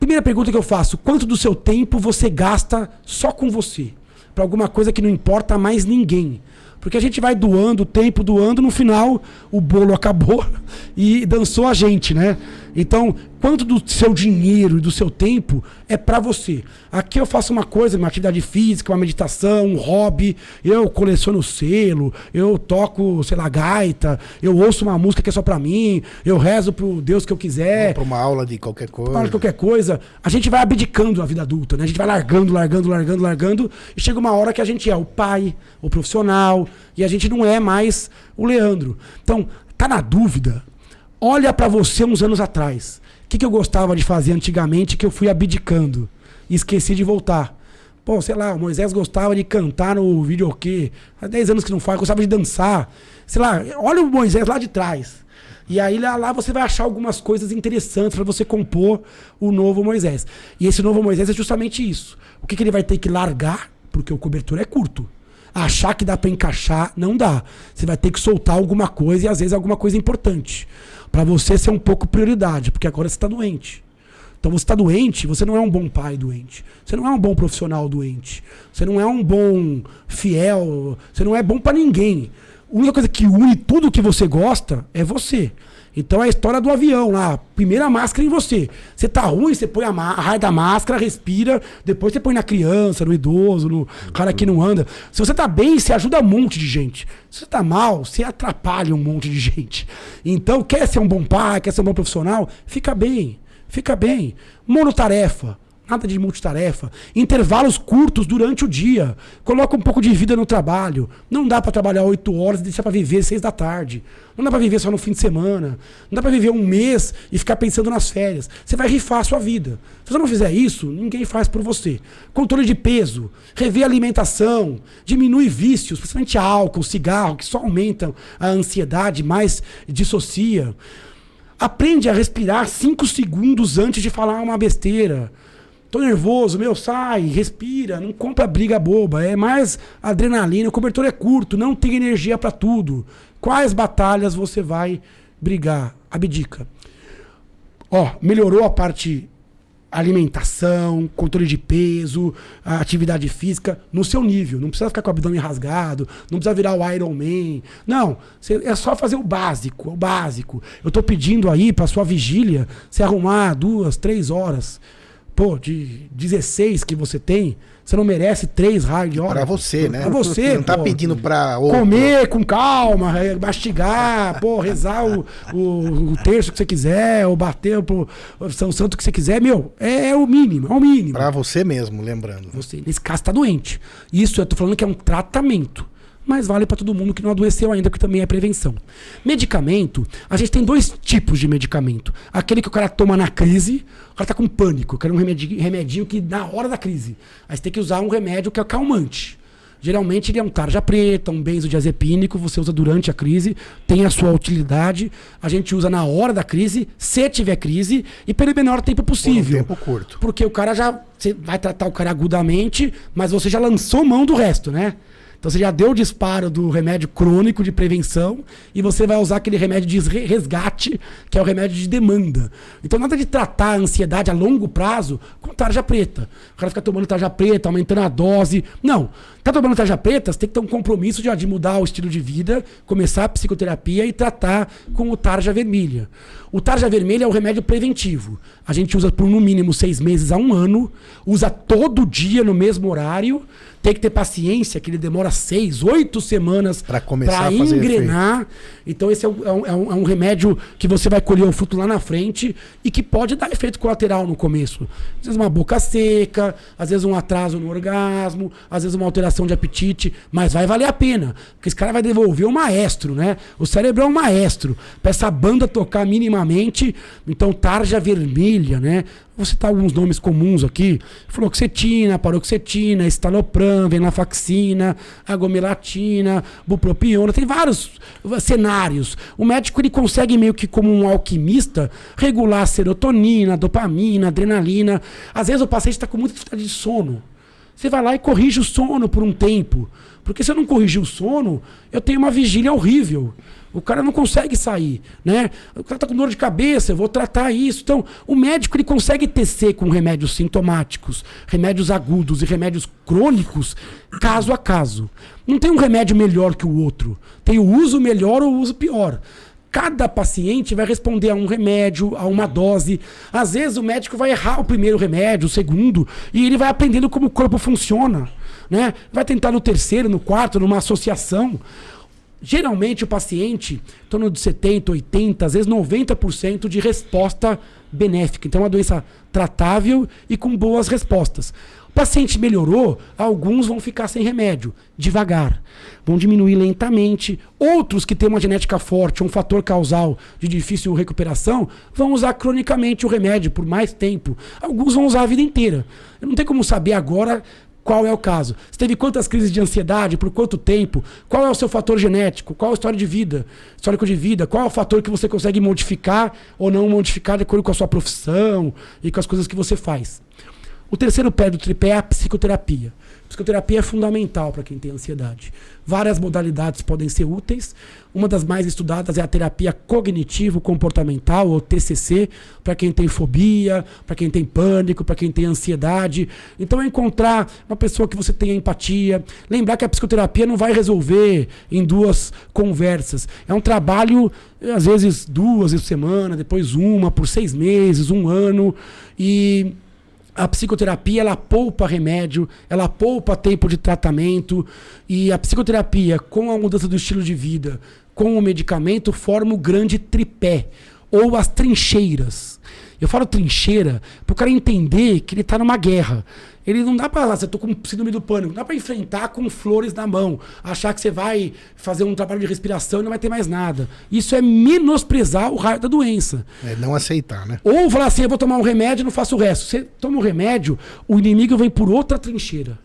Primeira pergunta que eu faço: quanto do seu tempo você gasta só com você? Para alguma coisa que não importa mais ninguém. Porque a gente vai doando o tempo, doando, no final o bolo acabou e dançou a gente, né? Então, quanto do seu dinheiro e do seu tempo é para você? Aqui eu faço uma coisa, uma atividade física, uma meditação, um hobby, eu coleciono selo, eu toco, sei lá, gaita, eu ouço uma música que é só para mim, eu rezo pro Deus que eu quiser. Para uma aula de qualquer coisa. Para qualquer coisa. A gente vai abdicando a vida adulta, né? A gente vai largando, largando, largando, largando, e chega uma hora que a gente é o pai, o profissional, e a gente não é mais o Leandro. Então, tá na dúvida? Olha para você uns anos atrás. O que, que eu gostava de fazer antigamente que eu fui abdicando e esqueci de voltar? Pô, sei lá, o Moisés gostava de cantar no videokê. Há 10 anos que não faz, gostava de dançar. Sei lá, olha o Moisés lá de trás. E aí lá, você vai achar algumas coisas interessantes para você compor o novo Moisés. E esse novo Moisés é justamente isso. O que, que ele vai ter que largar? Porque o cobertor é curto. Achar que dá para encaixar, não dá. Você vai ter que soltar alguma coisa e às vezes alguma coisa importante para você ser um pouco prioridade, porque agora você está doente. Então você está doente, você não é um bom pai doente. Você não é um bom profissional doente. Você não é um bom fiel. Você não é bom para ninguém. A única coisa que une tudo que você gosta é você. Então é a história do avião lá. Primeira máscara em você. Você tá ruim, você põe a, a raio da máscara, respira. Depois você põe na criança, no idoso, no cara que não anda. Se você tá bem, você ajuda um monte de gente. Se você tá mal, você atrapalha um monte de gente. Então, quer ser um bom pai, quer ser um bom profissional? Fica bem. Fica bem. Monotarefa. Nada de multitarefa. Intervalos curtos durante o dia. Coloca um pouco de vida no trabalho. Não dá para trabalhar oito horas e deixar para viver seis da tarde. Não dá para viver só no fim de semana. Não dá para viver um mês e ficar pensando nas férias. Você vai rifar a sua vida. Se você não fizer isso, ninguém faz por você. Controle de peso, rever alimentação, diminui vícios, principalmente álcool, cigarro, que só aumentam a ansiedade, mais dissocia. Aprende a respirar cinco segundos antes de falar uma besteira. Tô nervoso, meu, sai, respira, não compra briga boba, é mais adrenalina, o cobertor é curto, não tem energia para tudo. Quais batalhas você vai brigar? Abdica. Ó, melhorou a parte alimentação, controle de peso, atividade física no seu nível. Não precisa ficar com o abdômen rasgado, não precisa virar o Iron Man. Não, é só fazer o básico, o básico. Eu estou pedindo aí para sua vigília se arrumar duas, três horas. Pô, de 16 que você tem, você não merece três raios de. Pra você, né? Pra você. Não tá pô, pedindo pra outro. Comer com calma, mastigar, pô, rezar o, o, o, terço que você quiser, ou bater pro São Santo que você quiser, meu, é, é, o mínimo, é o mínimo. Pra você mesmo, lembrando. Você, nesse caso, tá doente. Isso eu tô falando que é um tratamento mas vale para todo mundo que não adoeceu ainda, que também é prevenção. Medicamento, a gente tem dois tipos de medicamento. Aquele que o cara toma na crise, o cara tá com pânico, quer um remedinho, remedinho que na hora da crise. Aí você tem que usar um remédio que é calmante. Geralmente ele é um tarja preta, um benzodiazepínico, você usa durante a crise, tem a sua utilidade. A gente usa na hora da crise, se tiver crise, e pelo menor tempo possível. Por um tempo curto. Porque o cara já. Você vai tratar o cara agudamente, mas você já lançou mão do resto, né? Então você já deu o disparo do remédio crônico de prevenção e você vai usar aquele remédio de resgate, que é o remédio de demanda. Então nada de tratar a ansiedade a longo prazo com tarja preta. O cara fica tomando tarja preta, aumentando a dose. Não. Tá tomando tarja preta, você tem que ter um compromisso de, de mudar o estilo de vida, começar a psicoterapia e tratar com o tarja vermelha. O tarja vermelha é o remédio preventivo. A gente usa por no mínimo seis meses a um ano, usa todo dia no mesmo horário tem que ter paciência, que ele demora seis, oito semanas para começar a engrenar. Então, esse é um, é, um, é um, remédio que você vai colher o fruto lá na frente e que pode dar efeito colateral no começo. Às vezes, uma boca seca, às vezes, um atraso no orgasmo, às vezes, uma alteração de apetite, mas vai valer a pena. Porque esse cara vai devolver o maestro, né? O cérebro é um maestro. Para essa banda tocar minimamente, então, tarja vermelha, né? Vou citar alguns nomes comuns aqui: fluoxetina, paroxetina, estalopram, venlafaxina, agomelatina, bupropiona. Tem vários cenários. O médico ele consegue meio que como um alquimista regular serotonina, dopamina, adrenalina. Às vezes o paciente está com muita dificuldade de sono. Você vai lá e corrige o sono por um tempo. Porque se eu não corrigir o sono, eu tenho uma vigília horrível. O cara não consegue sair, né? O cara tá com dor de cabeça, eu vou tratar isso. Então, o médico ele consegue tecer com remédios sintomáticos, remédios agudos e remédios crônicos, caso a caso. Não tem um remédio melhor que o outro. Tem o uso melhor ou o uso pior. Cada paciente vai responder a um remédio, a uma dose. Às vezes o médico vai errar o primeiro remédio, o segundo, e ele vai aprendendo como o corpo funciona. Né? Vai tentar no terceiro, no quarto, numa associação. Geralmente o paciente, em torno de 70, 80, às vezes 90% de resposta benéfica. Então é uma doença tratável e com boas respostas. O paciente melhorou, alguns vão ficar sem remédio, devagar. Vão diminuir lentamente. Outros que têm uma genética forte, um fator causal de difícil recuperação, vão usar cronicamente o remédio por mais tempo. Alguns vão usar a vida inteira. Não tem como saber agora qual é o caso? Você teve quantas crises de ansiedade? Por quanto tempo? Qual é o seu fator genético? Qual é a história de vida? Histórico de vida? Qual é o fator que você consegue modificar ou não modificar de acordo com a sua profissão e com as coisas que você faz? O terceiro pé do tripé é a psicoterapia. Psicoterapia é fundamental para quem tem ansiedade. Várias modalidades podem ser úteis. Uma das mais estudadas é a terapia cognitivo-comportamental, ou TCC, para quem tem fobia, para quem tem pânico, para quem tem ansiedade. Então é encontrar uma pessoa que você tenha empatia. Lembrar que a psicoterapia não vai resolver em duas conversas. É um trabalho, às vezes, duas vezes por semana, depois uma, por seis meses, um ano. E a psicoterapia ela poupa remédio, ela poupa tempo de tratamento e a psicoterapia com a mudança do estilo de vida, com o medicamento forma o grande tripé ou as trincheiras. Eu falo trincheira para o cara entender que ele está numa guerra. Ele não dá para, você tô com síndrome do pânico, não dá para enfrentar com flores na mão, achar que você vai fazer um trabalho de respiração e não vai ter mais nada. Isso é menosprezar o raio da doença. É não aceitar, né? Ou falar assim, eu vou tomar um remédio e não faço o resto. Você toma um remédio, o inimigo vem por outra trincheira.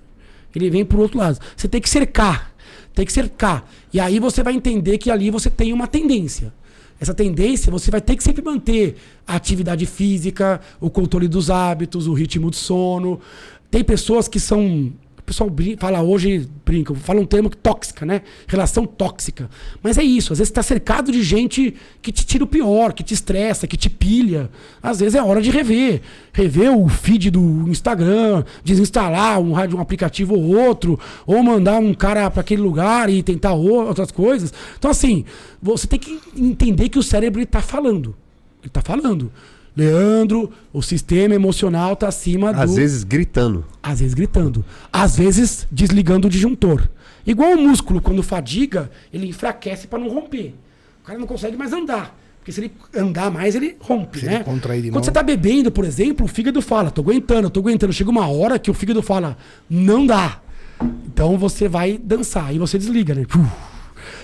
Ele vem por outro lado. Você tem que cercar, tem que cercar. E aí você vai entender que ali você tem uma tendência. essa tendência, você vai ter que sempre manter a atividade física, o controle dos hábitos, o ritmo de sono. Tem pessoas que são pessoal fala hoje, brinca, fala um termo tóxica, né? Relação tóxica. Mas é isso, às vezes está cercado de gente que te tira o pior, que te estressa, que te pilha. Às vezes é hora de rever. Rever o feed do Instagram, desinstalar um, um aplicativo ou outro, ou mandar um cara para aquele lugar e tentar outras coisas. Então, assim, você tem que entender que o cérebro está falando. Ele está falando. Leandro, o sistema emocional tá acima do. Às vezes gritando. Às vezes gritando. Às vezes desligando o disjuntor. Igual o músculo, quando fadiga, ele enfraquece para não romper. O cara não consegue mais andar. Porque se ele andar mais, ele rompe, se né? Ele Quando você tá bebendo, por exemplo, o fígado fala, tô aguentando, tô aguentando. Chega uma hora que o fígado fala, não dá. Então você vai dançar e você desliga, né?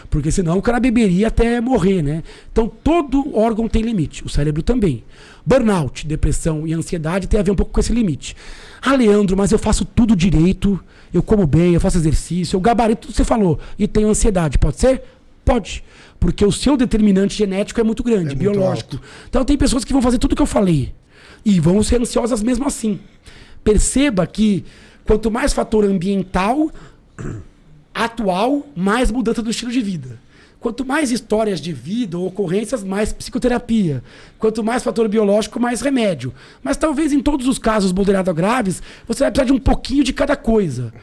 Porque senão o cara beberia até morrer, né? Então todo órgão tem limite, o cérebro também. Burnout, depressão e ansiedade tem a ver um pouco com esse limite. Ah, Leandro, mas eu faço tudo direito, eu como bem, eu faço exercício, eu gabarito tudo que você falou e tenho ansiedade. Pode ser? Pode. Porque o seu determinante genético é muito grande, É muito biológico. alto. então tem pessoas que vão fazer tudo o que eu falei e vão ser ansiosas mesmo assim. Perceba que quanto mais fator ambiental, atual, mais mudança do estilo de vida. Quanto mais histórias de vida ou ocorrências, mais psicoterapia. Quanto mais fator biológico, mais remédio. Mas talvez em todos os casos moderados a graves, você vai precisar de um pouquinho de cada coisa.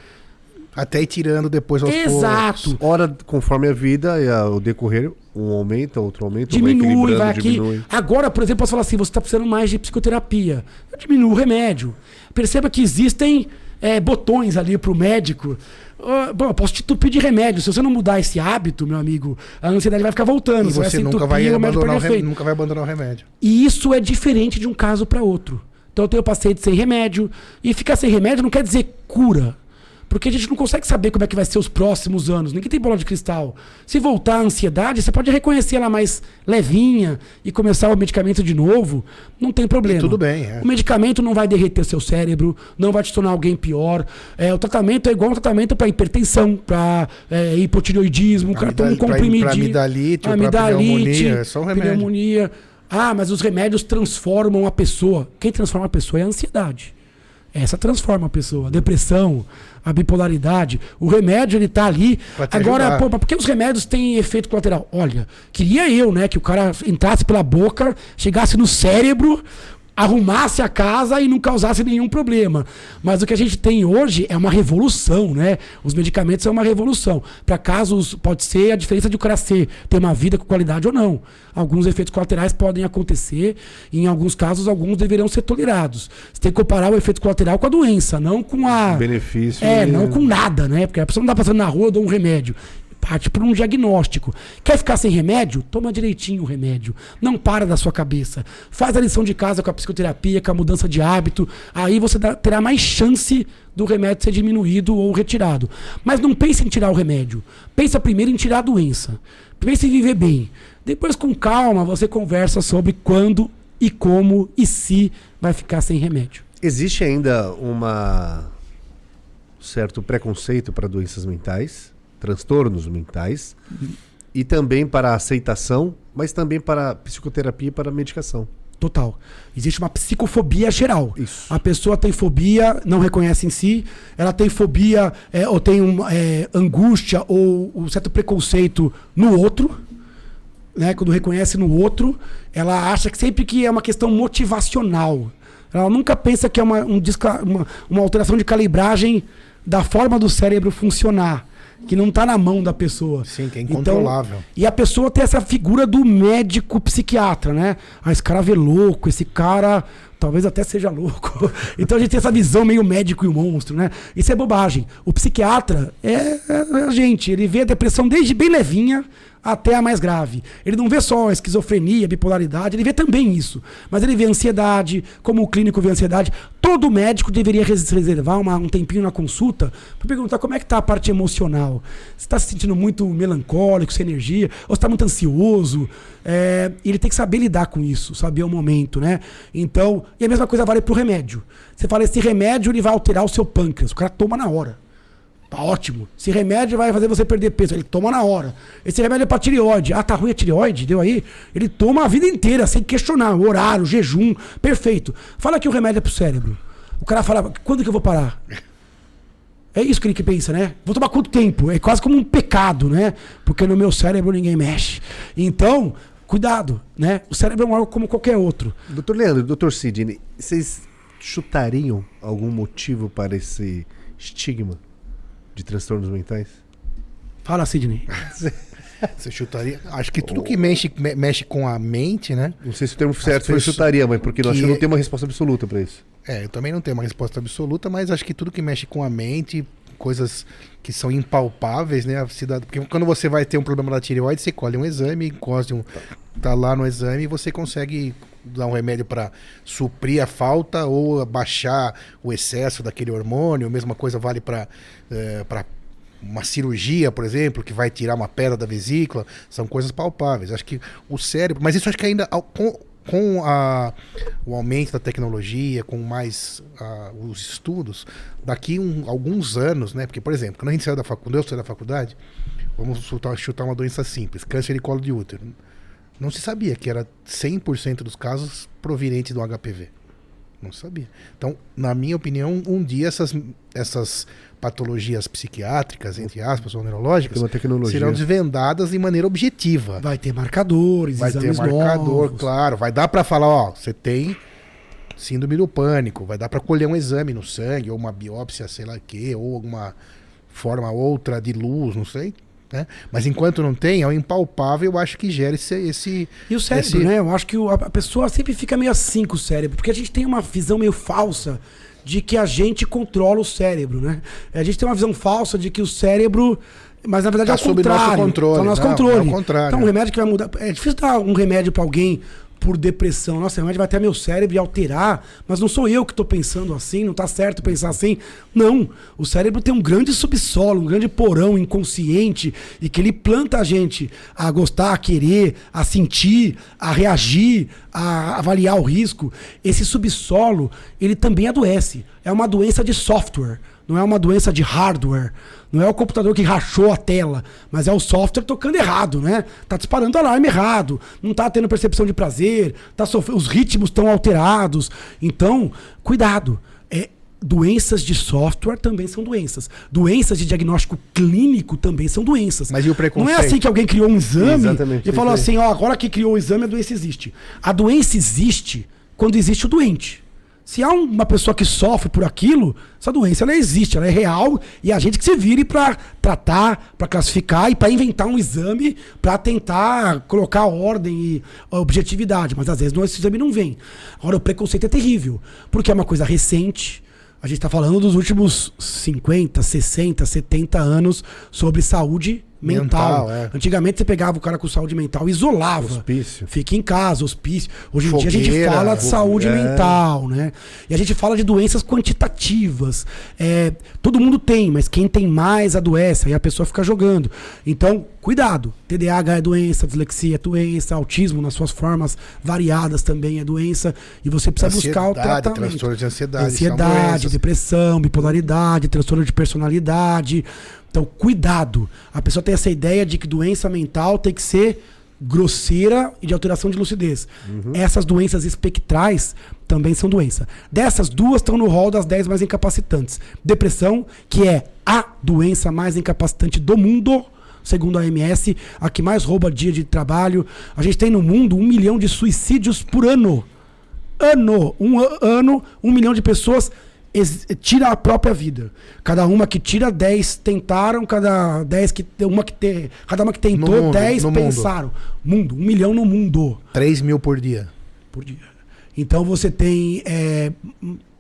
Até ir tirando depois aos Exato. Ora, conforme a vida e a- o decorrer, um aumenta, outro aumenta, Diminui, vai aqui. diminui. Agora, por exemplo, posso falar assim: você está precisando mais de psicoterapia. Eu diminuo o remédio. Perceba que existem é, botões ali para o médico. Ah, bom, eu posso te entupir de remédio. Se você não mudar esse hábito, meu amigo, a ansiedade vai ficar voltando. E vai você se nunca vai, abandonar o rem- nunca vai abandonar o remédio. E isso é diferente de um caso para outro. Então eu tenho paciente sem remédio. E ficar sem remédio não quer dizer cura. Porque a gente não consegue saber como é que vai ser os próximos anos. Ninguém tem bola de cristal. Se voltar a ansiedade, você pode reconhecer ela mais levinha e começar o medicamento de novo. Não tem problema. E tudo bem, é. O medicamento não vai derreter o seu cérebro, não vai te tornar alguém pior. É, o tratamento é igual um tratamento para hipertensão, para é, hipotireoidismo. O cara toma um comprimidinho. pra amidalite amidalite, pneumonia, é só um remédio. pneumonia. Ah, mas os remédios transformam a pessoa. Quem transforma a pessoa é a ansiedade. Essa transforma a pessoa. A depressão, a bipolaridade. O remédio, ele tá ali. Agora, pô, por que os remédios têm efeito colateral? Olha, queria eu, né, que o cara entrasse pela boca, chegasse no cérebro, arrumasse a casa e não causasse nenhum problema. Mas o que a gente tem hoje é uma revolução, né? Os medicamentos são uma revolução. Para casos, pode ser a diferença de o cara ser, ter uma vida com qualidade ou não. Alguns efeitos colaterais podem acontecer, e em alguns casos, alguns deverão ser tolerados. Você tem que comparar o efeito colateral com a doença, não com a. Benefício. É, e- não com nada, né? Porque a pessoa não tá passando na rua, eu dou um remédio. Parte por um diagnóstico. Quer ficar sem remédio? Toma direitinho o remédio. Não para da sua cabeça. Faz a lição de casa com a psicoterapia, com a mudança de hábito. Aí você terá mais chance do remédio ser diminuído ou retirado. Mas não pense em tirar o remédio. Pensa primeiro em tirar a doença. Pense em viver bem. Depois, com calma, você conversa sobre quando e como e se vai ficar sem remédio. Existe ainda uma certo preconceito para doenças mentais, transtornos mentais, e também para a aceitação, mas também para a psicoterapia e para a medicação. Total. Existe uma psicofobia geral. Isso. A pessoa tem fobia, não reconhece em si, ela tem fobia é, ou tem um, é, angústia ou um certo preconceito no outro. Né? Quando reconhece no outro, ela acha que sempre que é uma questão motivacional. Ela nunca pensa que é uma, um uma, uma alteração de calibragem da forma do cérebro funcionar. Que não está na mão da pessoa. Sim, que é Então, incontrolável. e a pessoa tem essa figura do médico psiquiatra, né? Ah, esse cara vê louco, esse cara talvez até seja louco. Então a gente tem essa visão meio médico e o monstro, né? Isso é bobagem. O psiquiatra é, é a gente, ele vê a depressão desde bem levinha até a mais grave. Ele não vê só a esquizofrenia, a bipolaridade, ele vê também isso. Mas ele vê ansiedade, como o clínico vê ansiedade. Todo médico deveria res- reservar uma- um tempinho na consulta para perguntar como é que tá a parte emocional. Você está se sentindo muito melancólico, sem energia, ou está muito ansioso. É, ele tem que saber lidar com isso, saber o momento, né? Então, e a mesma coisa vale para o remédio. Você fala, esse remédio ele vai alterar o seu pâncreas. O cara toma na hora. Tá ótimo. Esse remédio vai fazer você perder peso. Ele toma na hora. Esse remédio é pra tireoide. Ah, tá ruim a tireoide? Deu aí? Ele toma a vida inteira, sem questionar. O horário, o jejum. Perfeito. Fala que o remédio é pro cérebro. O cara fala, quando que eu vou parar? É isso que ele pensa, né? Vou tomar quanto tempo? É quase como um pecado, né? Porque no meu cérebro ninguém mexe. Então, cuidado, né? O cérebro é um órgão como qualquer outro. Doutor Leandro, doutor Sidney, vocês chutariam algum motivo para esse estigma de transtornos mentais? Fala, Sidney. Você chutaria? Acho que tudo que mexe, me- mexe com a mente, né? Não sei se o termo certo foi pessoas chutaria, mas porque nós que- não temos uma resposta absoluta para isso. É, eu também não tenho uma resposta absoluta, mas acho que tudo que mexe com a mente, coisas que são impalpáveis, né? A cidade, porque quando você vai ter um problema da tireoide, você colhe um exame, encosta um, tá lá no exame e você consegue dar um remédio para suprir a falta ou baixar o excesso daquele hormônio. A mesma coisa vale para para uma cirurgia, por exemplo, que vai tirar uma pedra da vesícula, são coisas palpáveis. Acho que o cérebro, mas isso acho que ainda com, com a, o aumento da tecnologia, com mais ah, os estudos, daqui um, alguns anos, né? Porque, por exemplo, quando a gente saiu da facu- quando eu saí da faculdade, vamos chutar, chutar uma doença simples, câncer de colo de útero. Não se sabia que era 100% dos casos provenientes do HPV. Não sabia. Então, na minha opinião, um dia essas, essas patologias psiquiátricas, entre aspas, ou neurológicas, Tem uma tecnologia. serão desvendadas de maneira objetiva. Vai ter marcadores, Vai ter marcador, novos. claro. Vai dar pra falar, ó, você tem síndrome do pânico. Vai dar pra colher um exame no sangue, ou uma biópsia, sei lá o quê, ou alguma forma outra de luz, não sei. Né? Mas enquanto não tem, é o impalpável, eu acho que gera esse. esse E o cérebro, esse- né? Eu acho que a pessoa sempre fica meio assim com o cérebro, porque a gente tem uma visão meio falsa de que a gente controla o cérebro, né? A gente tem uma visão falsa de que o cérebro. Mas na verdade Tá é o sob nosso contrário. controle. Tá no nosso Não, controle. é o contrário. Então, um remédio que vai mudar. É difícil dar um remédio pra alguém por depressão. Nossa, remédio vai até meu cérebro e alterar, mas não sou eu que tô pensando assim, não tá certo pensar assim. Não. O cérebro tem um grande subsolo, um grande porão inconsciente e que ele planta a gente a gostar, a querer, a sentir, a reagir, a avaliar o risco. Esse subsolo, ele também adoece. É uma doença de software, não é uma doença de hardware. Não é o computador que rachou a tela, mas é o software tocando errado, né? Tá disparando alarme errado, não tá tendo percepção de prazer, tá sofrendo, os ritmos estão alterados. Então, cuidado. É, doenças de software também são doenças. Doenças de diagnóstico clínico também são doenças. Mas e o Não preconceito? é assim que alguém criou um exame Exatamente, e falou isso aí. assim, ó, agora que criou o exame, a doença existe. A doença existe quando existe o doente. Se há um- uma pessoa que sofre por aquilo, essa doença ela existe, ela é real e a gente que se vire para tratar, para classificar e para inventar um exame para tentar colocar ordem e objetividade. Mas às vezes não- esse exame não vem. Agora, o preconceito é terrível, porque é uma coisa recente. A gente está falando dos últimos 50, 60, 70 anos sobre saúde mental. Mental, é. Antigamente você pegava o cara com saúde mental e isolava. Hospício. Fica em casa, hospício. Hoje em dia a gente Fogueira, fala de saúde é. mental, né? E a gente fala de doenças quantitativas. É, todo mundo tem, mas quem tem mais adoece, aí a pessoa fica jogando. Então, cuidado. TDAH é doença, dislexia é doença, autismo nas suas formas variadas também é doença. E você precisa buscar o Ansiedade, tratamento. transtorno de ansiedade, Ansiedade, depressão, bipolaridade, transtorno de personalidade. Então, cuidado. A pessoa tem essa ideia de que doença mental tem que ser grosseira e de alteração de lucidez. Essas doenças espectrais também são doença. Dessas duas estão no rol das 10 mais incapacitantes. Depressão, que é a doença mais incapacitante do mundo, segundo a OMS, a que mais rouba dia de trabalho. A gente tem no mundo um milhão de suicídios por ano ano, um ano, um milhão de pessoas tira a própria vida. Cada uma que tira, 10 tentaram, cada 10 que uma que te, cada uma que tentou, No mundo, 10 no mundo. pensaram. Mundo. um milhão no mundo 3 mil por dia. por dia. Então você tem é,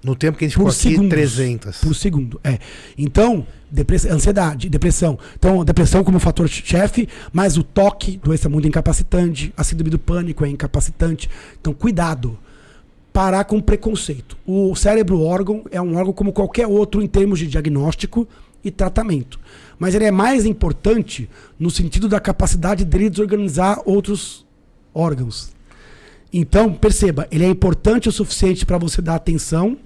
No tempo que a gente por ficou aqui, segundos. 300. Por segundo, é. Então, depress- ansiedade, depressão. Então, depressão como fator chefe, mas o toque, doença muito incapacitante, a síndrome do pânico é incapacitante. Então, cuidado. Parar com preconceito. O cérebro órgão é um órgão como qualquer outro em termos de diagnóstico e tratamento. Mas ele é mais importante no sentido da capacidade dele desorganizar outros órgãos. Então, perceba, ele é importante o suficiente para você dar atenção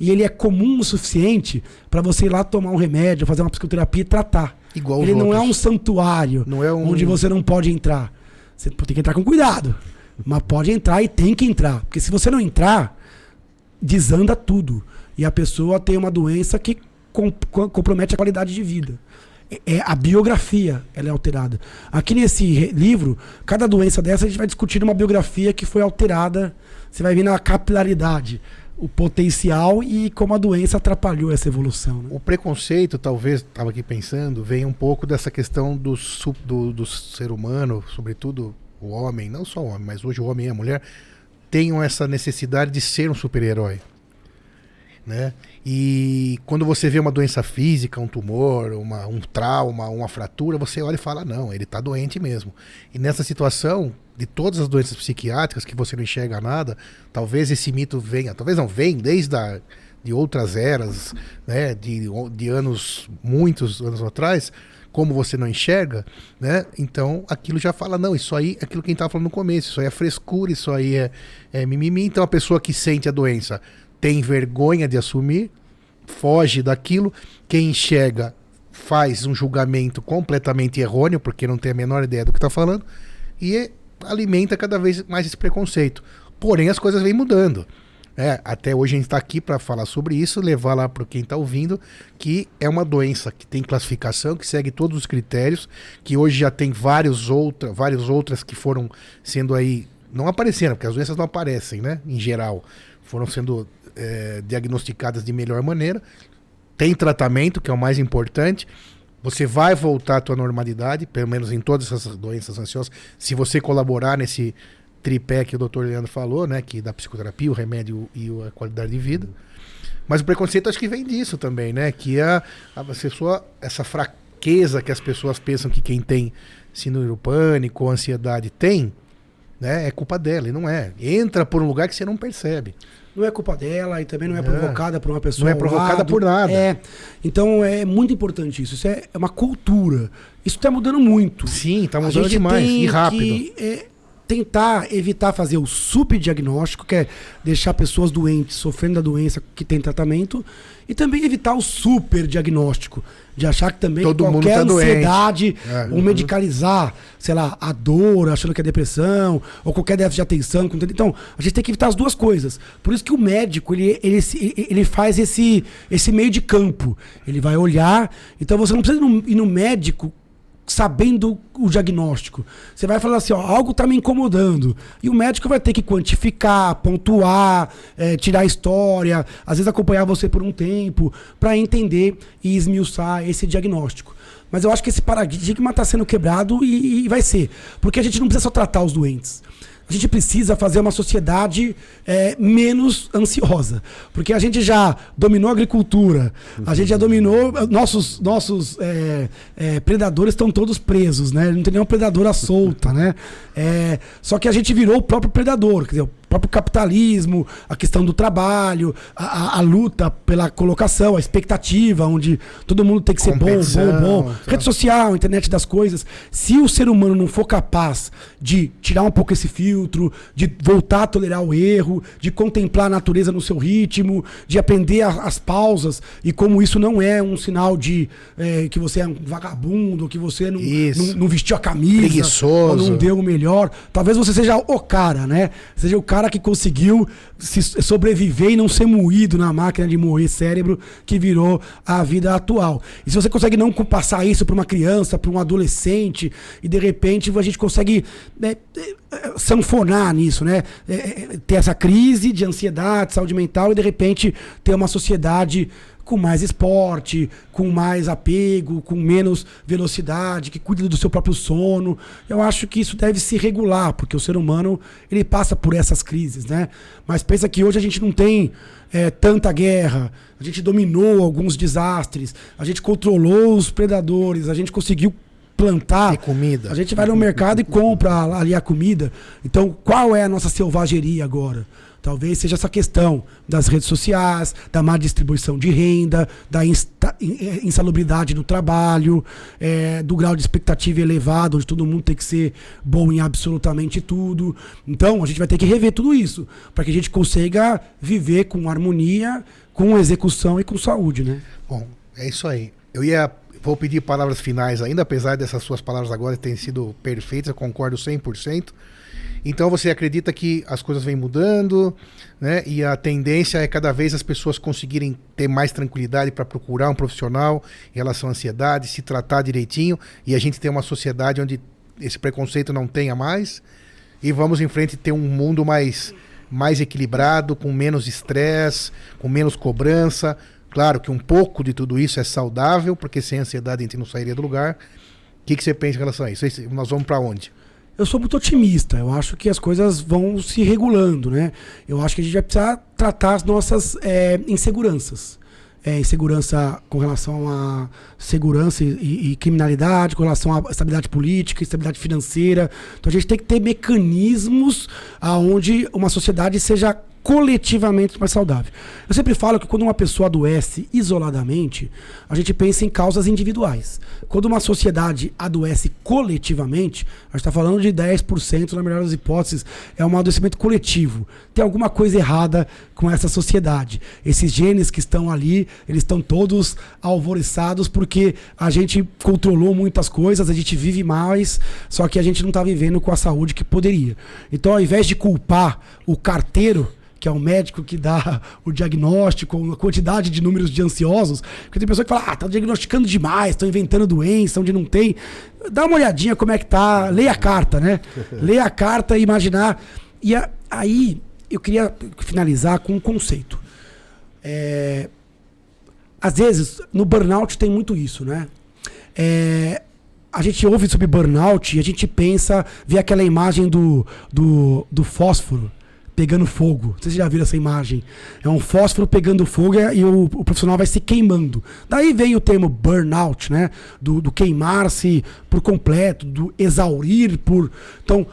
e ele é comum o suficiente para você ir lá tomar um remédio, fazer uma psicoterapia e tratar. Igual ele não é outros. um santuário Não é um- onde você não pode entrar. Você tem que entrar com cuidado. Mas pode entrar e tem que entrar. Porque se você não entrar, desanda tudo. E a pessoa tem uma doença que com- com- compromete a qualidade de vida. É, é a biografia, ela é alterada. Aqui nesse livro, cada doença dessa a gente vai discutir uma biografia que foi alterada. Você vai ver na capilaridade, o potencial e como a doença atrapalhou essa evolução. né? O preconceito, talvez, estava aqui pensando, vem um pouco dessa questão do, do, do ser humano, sobretudo o homem, não só o homem, mas hoje o homem e a mulher, tenham essa necessidade de ser um super-herói. Né? E quando você vê uma doença física, um tumor, uma, um trauma, uma fratura, você olha e fala: não, ele está doente mesmo. E nessa situação, de todas as doenças psiquiátricas que você não enxerga nada, talvez esse mito venha, talvez não, vem desde a, de outras eras, né, de, de anos, muitos anos atrás, como você não enxerga, né? Então aquilo já fala, não, isso aí é aquilo que a gente estava falando no começo, isso aí é frescura, isso aí é, é mimimi. Então a pessoa que sente a doença tem vergonha de assumir, foge daquilo, quem enxerga faz um julgamento completamente errôneo, porque não tem a menor ideia do que está falando, e alimenta cada vez mais esse preconceito. Porém, as coisas vêm mudando. É, até hoje a gente está aqui para falar sobre isso, levar lá para quem está ouvindo que é uma doença que tem classificação, que segue todos os critérios, que hoje já tem vários outra, várias outras que foram sendo aí não apareceram, porque as doenças não aparecem, né? Em geral, foram sendo é, diagnosticadas de melhor maneira. Tem tratamento, que é o mais importante. Você vai voltar à tua normalidade, pelo menos em todas essas doenças ansiosas, se você colaborar nesse tripé que o doutor Leandro falou, né? Que da psicoterapia, o remédio e a qualidade de vida. Mas o preconceito acho que vem disso também, né? Que a, a pessoa, essa fraqueza que as pessoas pensam que quem tem síndrome do pânico ou ansiedade tem, né? É culpa dela, e não é. Entra por um lugar que você não percebe. Não é culpa dela e também não é, É. provocada por uma pessoa. Não é provocada lado. por nada. É. Então é muito importante isso. Isso é é uma cultura. Isso está mudando muito. Sim, tá A mudando demais e rápido. que, é, tentar evitar fazer o subdiagnóstico, que é deixar pessoas doentes sofrendo da doença que tem tratamento, e também evitar o superdiagnóstico, de achar que também Todo mundo qualquer tá ansiedade É. ou medicalizar, sei lá, a dor, achando que é depressão, ou qualquer déficit de atenção. Então, a gente tem que evitar as duas coisas. Por isso que o médico, ele, ele, ele faz esse, esse meio de campo. Ele vai olhar, então você não precisa ir no, ir no médico sabendo o diagnóstico. Você vai falar assim, ó, algo está me incomodando. E o médico vai ter que quantificar, pontuar, eh, tirar a história, às vezes acompanhar você por um tempo, para entender e esmiuçar esse diagnóstico. Mas eu acho que esse paradigma está sendo quebrado e, e vai ser. Porque a gente não precisa só tratar os doentes. A gente precisa fazer uma sociedade eh, menos ansiosa. Porque a gente já dominou a agricultura, a gente já dominou. Nossos, nossos eh, eh, predadores estão todos presos, né? Não tem nenhuma predadora solta, né? Eh, só que a gente virou o próprio predador. Quer dizer, próprio capitalismo, a questão do trabalho, a, a- a luta pela colocação, a expectativa, onde todo mundo tem que ser bom, bom, bom. tá. Rede social, internet das coisas. Se o ser humano não for capaz de tirar um pouco esse filtro, de voltar a tolerar o erro, de contemplar a natureza no seu ritmo, de aprender a- as pausas e como isso não é um sinal de eh, que você é um vagabundo, que você não, não, não vestiu a camisa, não deu o melhor. Talvez você seja o cara, né? Seja o cara que conseguiu se sobreviver e não ser moído na máquina de moer cérebro que virou a vida atual. E se você consegue não passar isso para uma criança, para um adolescente, e de repente a gente consegue né, eh, sanfonar nisso, né? Eh, eh, ter essa crise de ansiedade, saúde mental e de repente ter uma sociedade com mais esporte, com mais apego, com menos velocidade, que cuida do seu próprio sono. Eu acho que isso deve se regular, porque o ser humano ele passa por essas crises, né? Mas pensa que hoje a gente não tem eh, tanta guerra, a gente dominou alguns desastres, a gente controlou os predadores, a gente conseguiu plantar. Ter comida. A gente vai no mercado e compra ali a comida. Então, qual é a nossa selvageria agora? Talvez seja essa questão das redes sociais, da má distribuição de renda, da eh, insalubridade no trabalho, eh, do grau de expectativa elevado, onde todo mundo tem que ser bom em absolutamente tudo. Então, a gente vai ter que rever tudo isso, para que a gente consiga viver com harmonia, com execução e com saúde, né? Bom, é isso aí. Eu ia. Vou pedir palavras finais ainda, apesar dessas suas palavras agora terem sido perfeitas, eu concordo 100%. Então você acredita que as coisas vêm mudando, né? E a tendência é cada vez as pessoas conseguirem ter mais tranquilidade para procurar um profissional em relação à ansiedade, se tratar direitinho e a gente ter uma sociedade onde esse preconceito não tenha mais e vamos em frente ter um mundo mais mais equilibrado, com menos estresse, com menos cobrança. Claro que um pouco de tudo isso é saudável, porque sem ansiedade a gente não sairia do lugar. O que, que você pensa em relação a isso? Nós vamos para onde? Eu sou muito otimista. Eu acho que as coisas vão se regulando, né? Eu acho que a gente vai precisar tratar as nossas eh, inseguranças. Eh, insegurança com relação a segurança e, e- e criminalidade, com relação à estabilidade política, estabilidade financeira. Então a gente tem que ter mecanismos aonde uma sociedade seja coletivamente mais saudável. Eu sempre falo que quando uma pessoa adoece isoladamente, a gente pensa em causas individuais. Quando uma sociedade adoece coletivamente, a gente está falando de 10%, na melhor das hipóteses, é um adoecimento coletivo. Tem alguma coisa errada com essa sociedade. Esses genes que estão ali, eles estão todos alvoroçados porque a gente controlou muitas coisas, a gente vive mais, só que a gente não está vivendo com a saúde que poderia. Então, ao invés de culpar o carteiro, que é o médico que dá o diagnóstico, a quantidade de números de ansiosos. Porque tem pessoa que fala, ah, tá diagnosticando demais, estão inventando doença onde não tem. Dá uma olhadinha como é que tá, leia a carta, né? leia a carta e imaginar. E a- aí eu queria finalizar com um conceito. É, às vezes, no burnout tem muito isso, né? É, a gente ouve sobre burnout e a gente pensa, vê aquela imagem do, do, do fósforo pegando fogo. Vocês já viram essa imagem? É um fósforo pegando fogo e, o, o profissional vai se queimando. Daí vem o termo burnout, né? Do, do queimar-se por completo, do exaurir por. Então,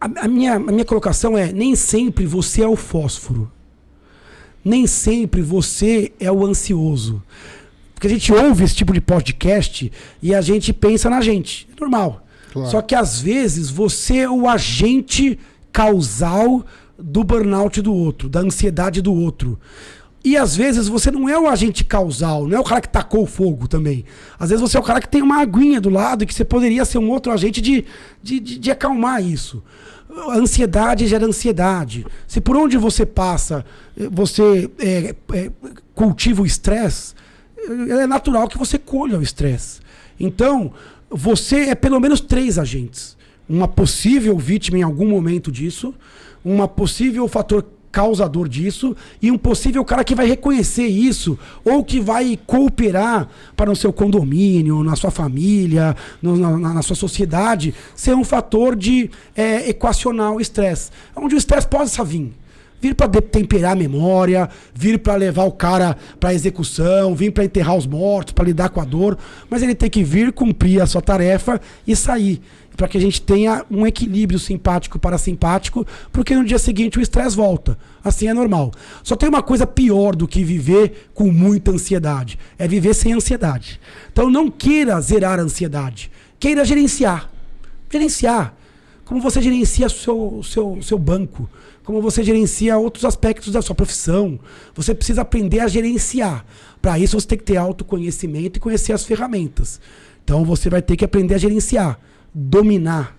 a, a minha, a minha colocação é: nem sempre você é o fósforo. Nem sempre você é o ansioso. Porque a gente ouve esse tipo de podcast e a gente pensa na gente. É normal. Claro. Só que às vezes você é o agente causal do burnout do outro, da ansiedade do outro. E às vezes você não é o agente causal, não é o cara que tacou o fogo também. Às vezes você é o cara que tem uma aguinha do lado e que você poderia ser um outro agente de, de, de, de acalmar isso. A ansiedade gera ansiedade. Se por onde você passa eh, você é, é, cultiva o estresse, é natural que você colha o estresse. Então, você é pelo menos três agentes. Uma possível vítima em algum momento disso, uma possível fator causador disso e um possível cara que vai reconhecer isso ou que vai cooperar para no seu condomínio, na sua família, no- na, na- sua sociedade, ser um fator de é, equacionar o estresse. Onde o estresse possa vir vir para temperar a memória, vir para levar o cara para execução, vir para enterrar os mortos, para lidar com a dor, mas ele tem que vir cumprir a sua tarefa e sair, para que a gente tenha um equilíbrio simpático para simpático, porque no dia seguinte o estresse volta. Assim é normal. Só tem uma coisa pior do que viver com muita ansiedade, é viver sem ansiedade. Então não queira zerar a ansiedade, queira gerenciar. Gerenciar como você gerencia o seu, seu, seu banco, como você gerencia outros aspectos da sua profissão. Você precisa aprender a gerenciar. Para isso, você tem que ter autoconhecimento e conhecer as ferramentas. Então, você vai ter que aprender a gerenciar, dominar.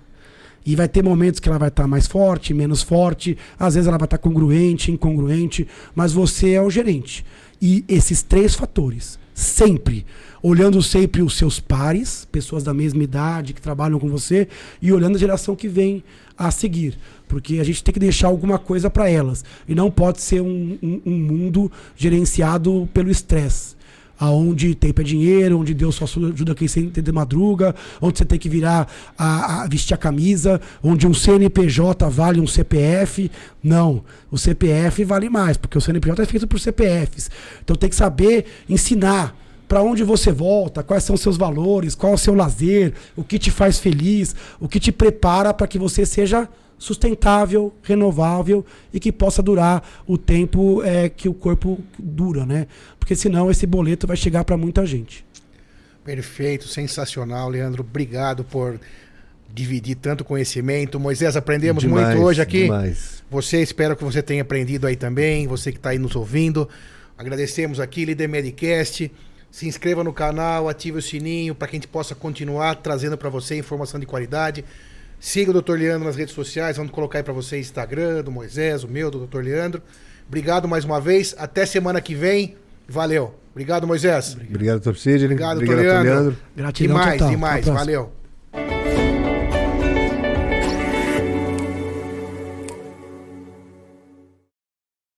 E vai ter momentos que ela vai estar mais forte, menos forte, às vezes ela vai estar congruente, incongruente, mas você é o gerente. E esses três fatores, sempre, olhando sempre os seus pares, pessoas da mesma idade que trabalham com você, e olhando a geração que vem a seguir. Porque a gente tem que deixar alguma coisa para elas. E não pode ser um, um- um mundo gerenciado pelo estresse aonde tempo é dinheiro, onde Deus só ajuda quem sente de madruga, onde você tem que virar a, a- vestir a camisa, onde um CNPJ vale um CPF. Não, o CPF vale mais, porque o CNPJ é feito por CPFs. Então tem que saber ensinar para onde você volta, quais são os seus valores, qual é o seu lazer, o que te faz feliz, o que te prepara para que você seja sustentável, renovável e que possa durar o tempo é, que o corpo dura, né? Porque senão esse boleto vai chegar para muita gente. Perfeito, sensacional, Leandro. Obrigado por dividir tanto conhecimento. Moisés, aprendemos Demais, muito hoje aqui. demais. Você, espero que você tenha aprendido aí também, você que está aí nos ouvindo. Agradecemos aqui, Líder Medicast. Se inscreva no canal, ative o sininho para que a gente possa continuar trazendo para você informação de qualidade. Siga o Dr. Leandro nas redes sociais, vamos colocar aí para você Instagram, do Moisés, o meu, do Dr. Leandro. Obrigado mais uma vez, até semana que vem. Valeu. Obrigado, Moisés. Obrigado. Obrigado, Obrigado, Dr. Dr. Leandro. Leandro. Gratidão demais, total. Até a demais. próxima. Valeu.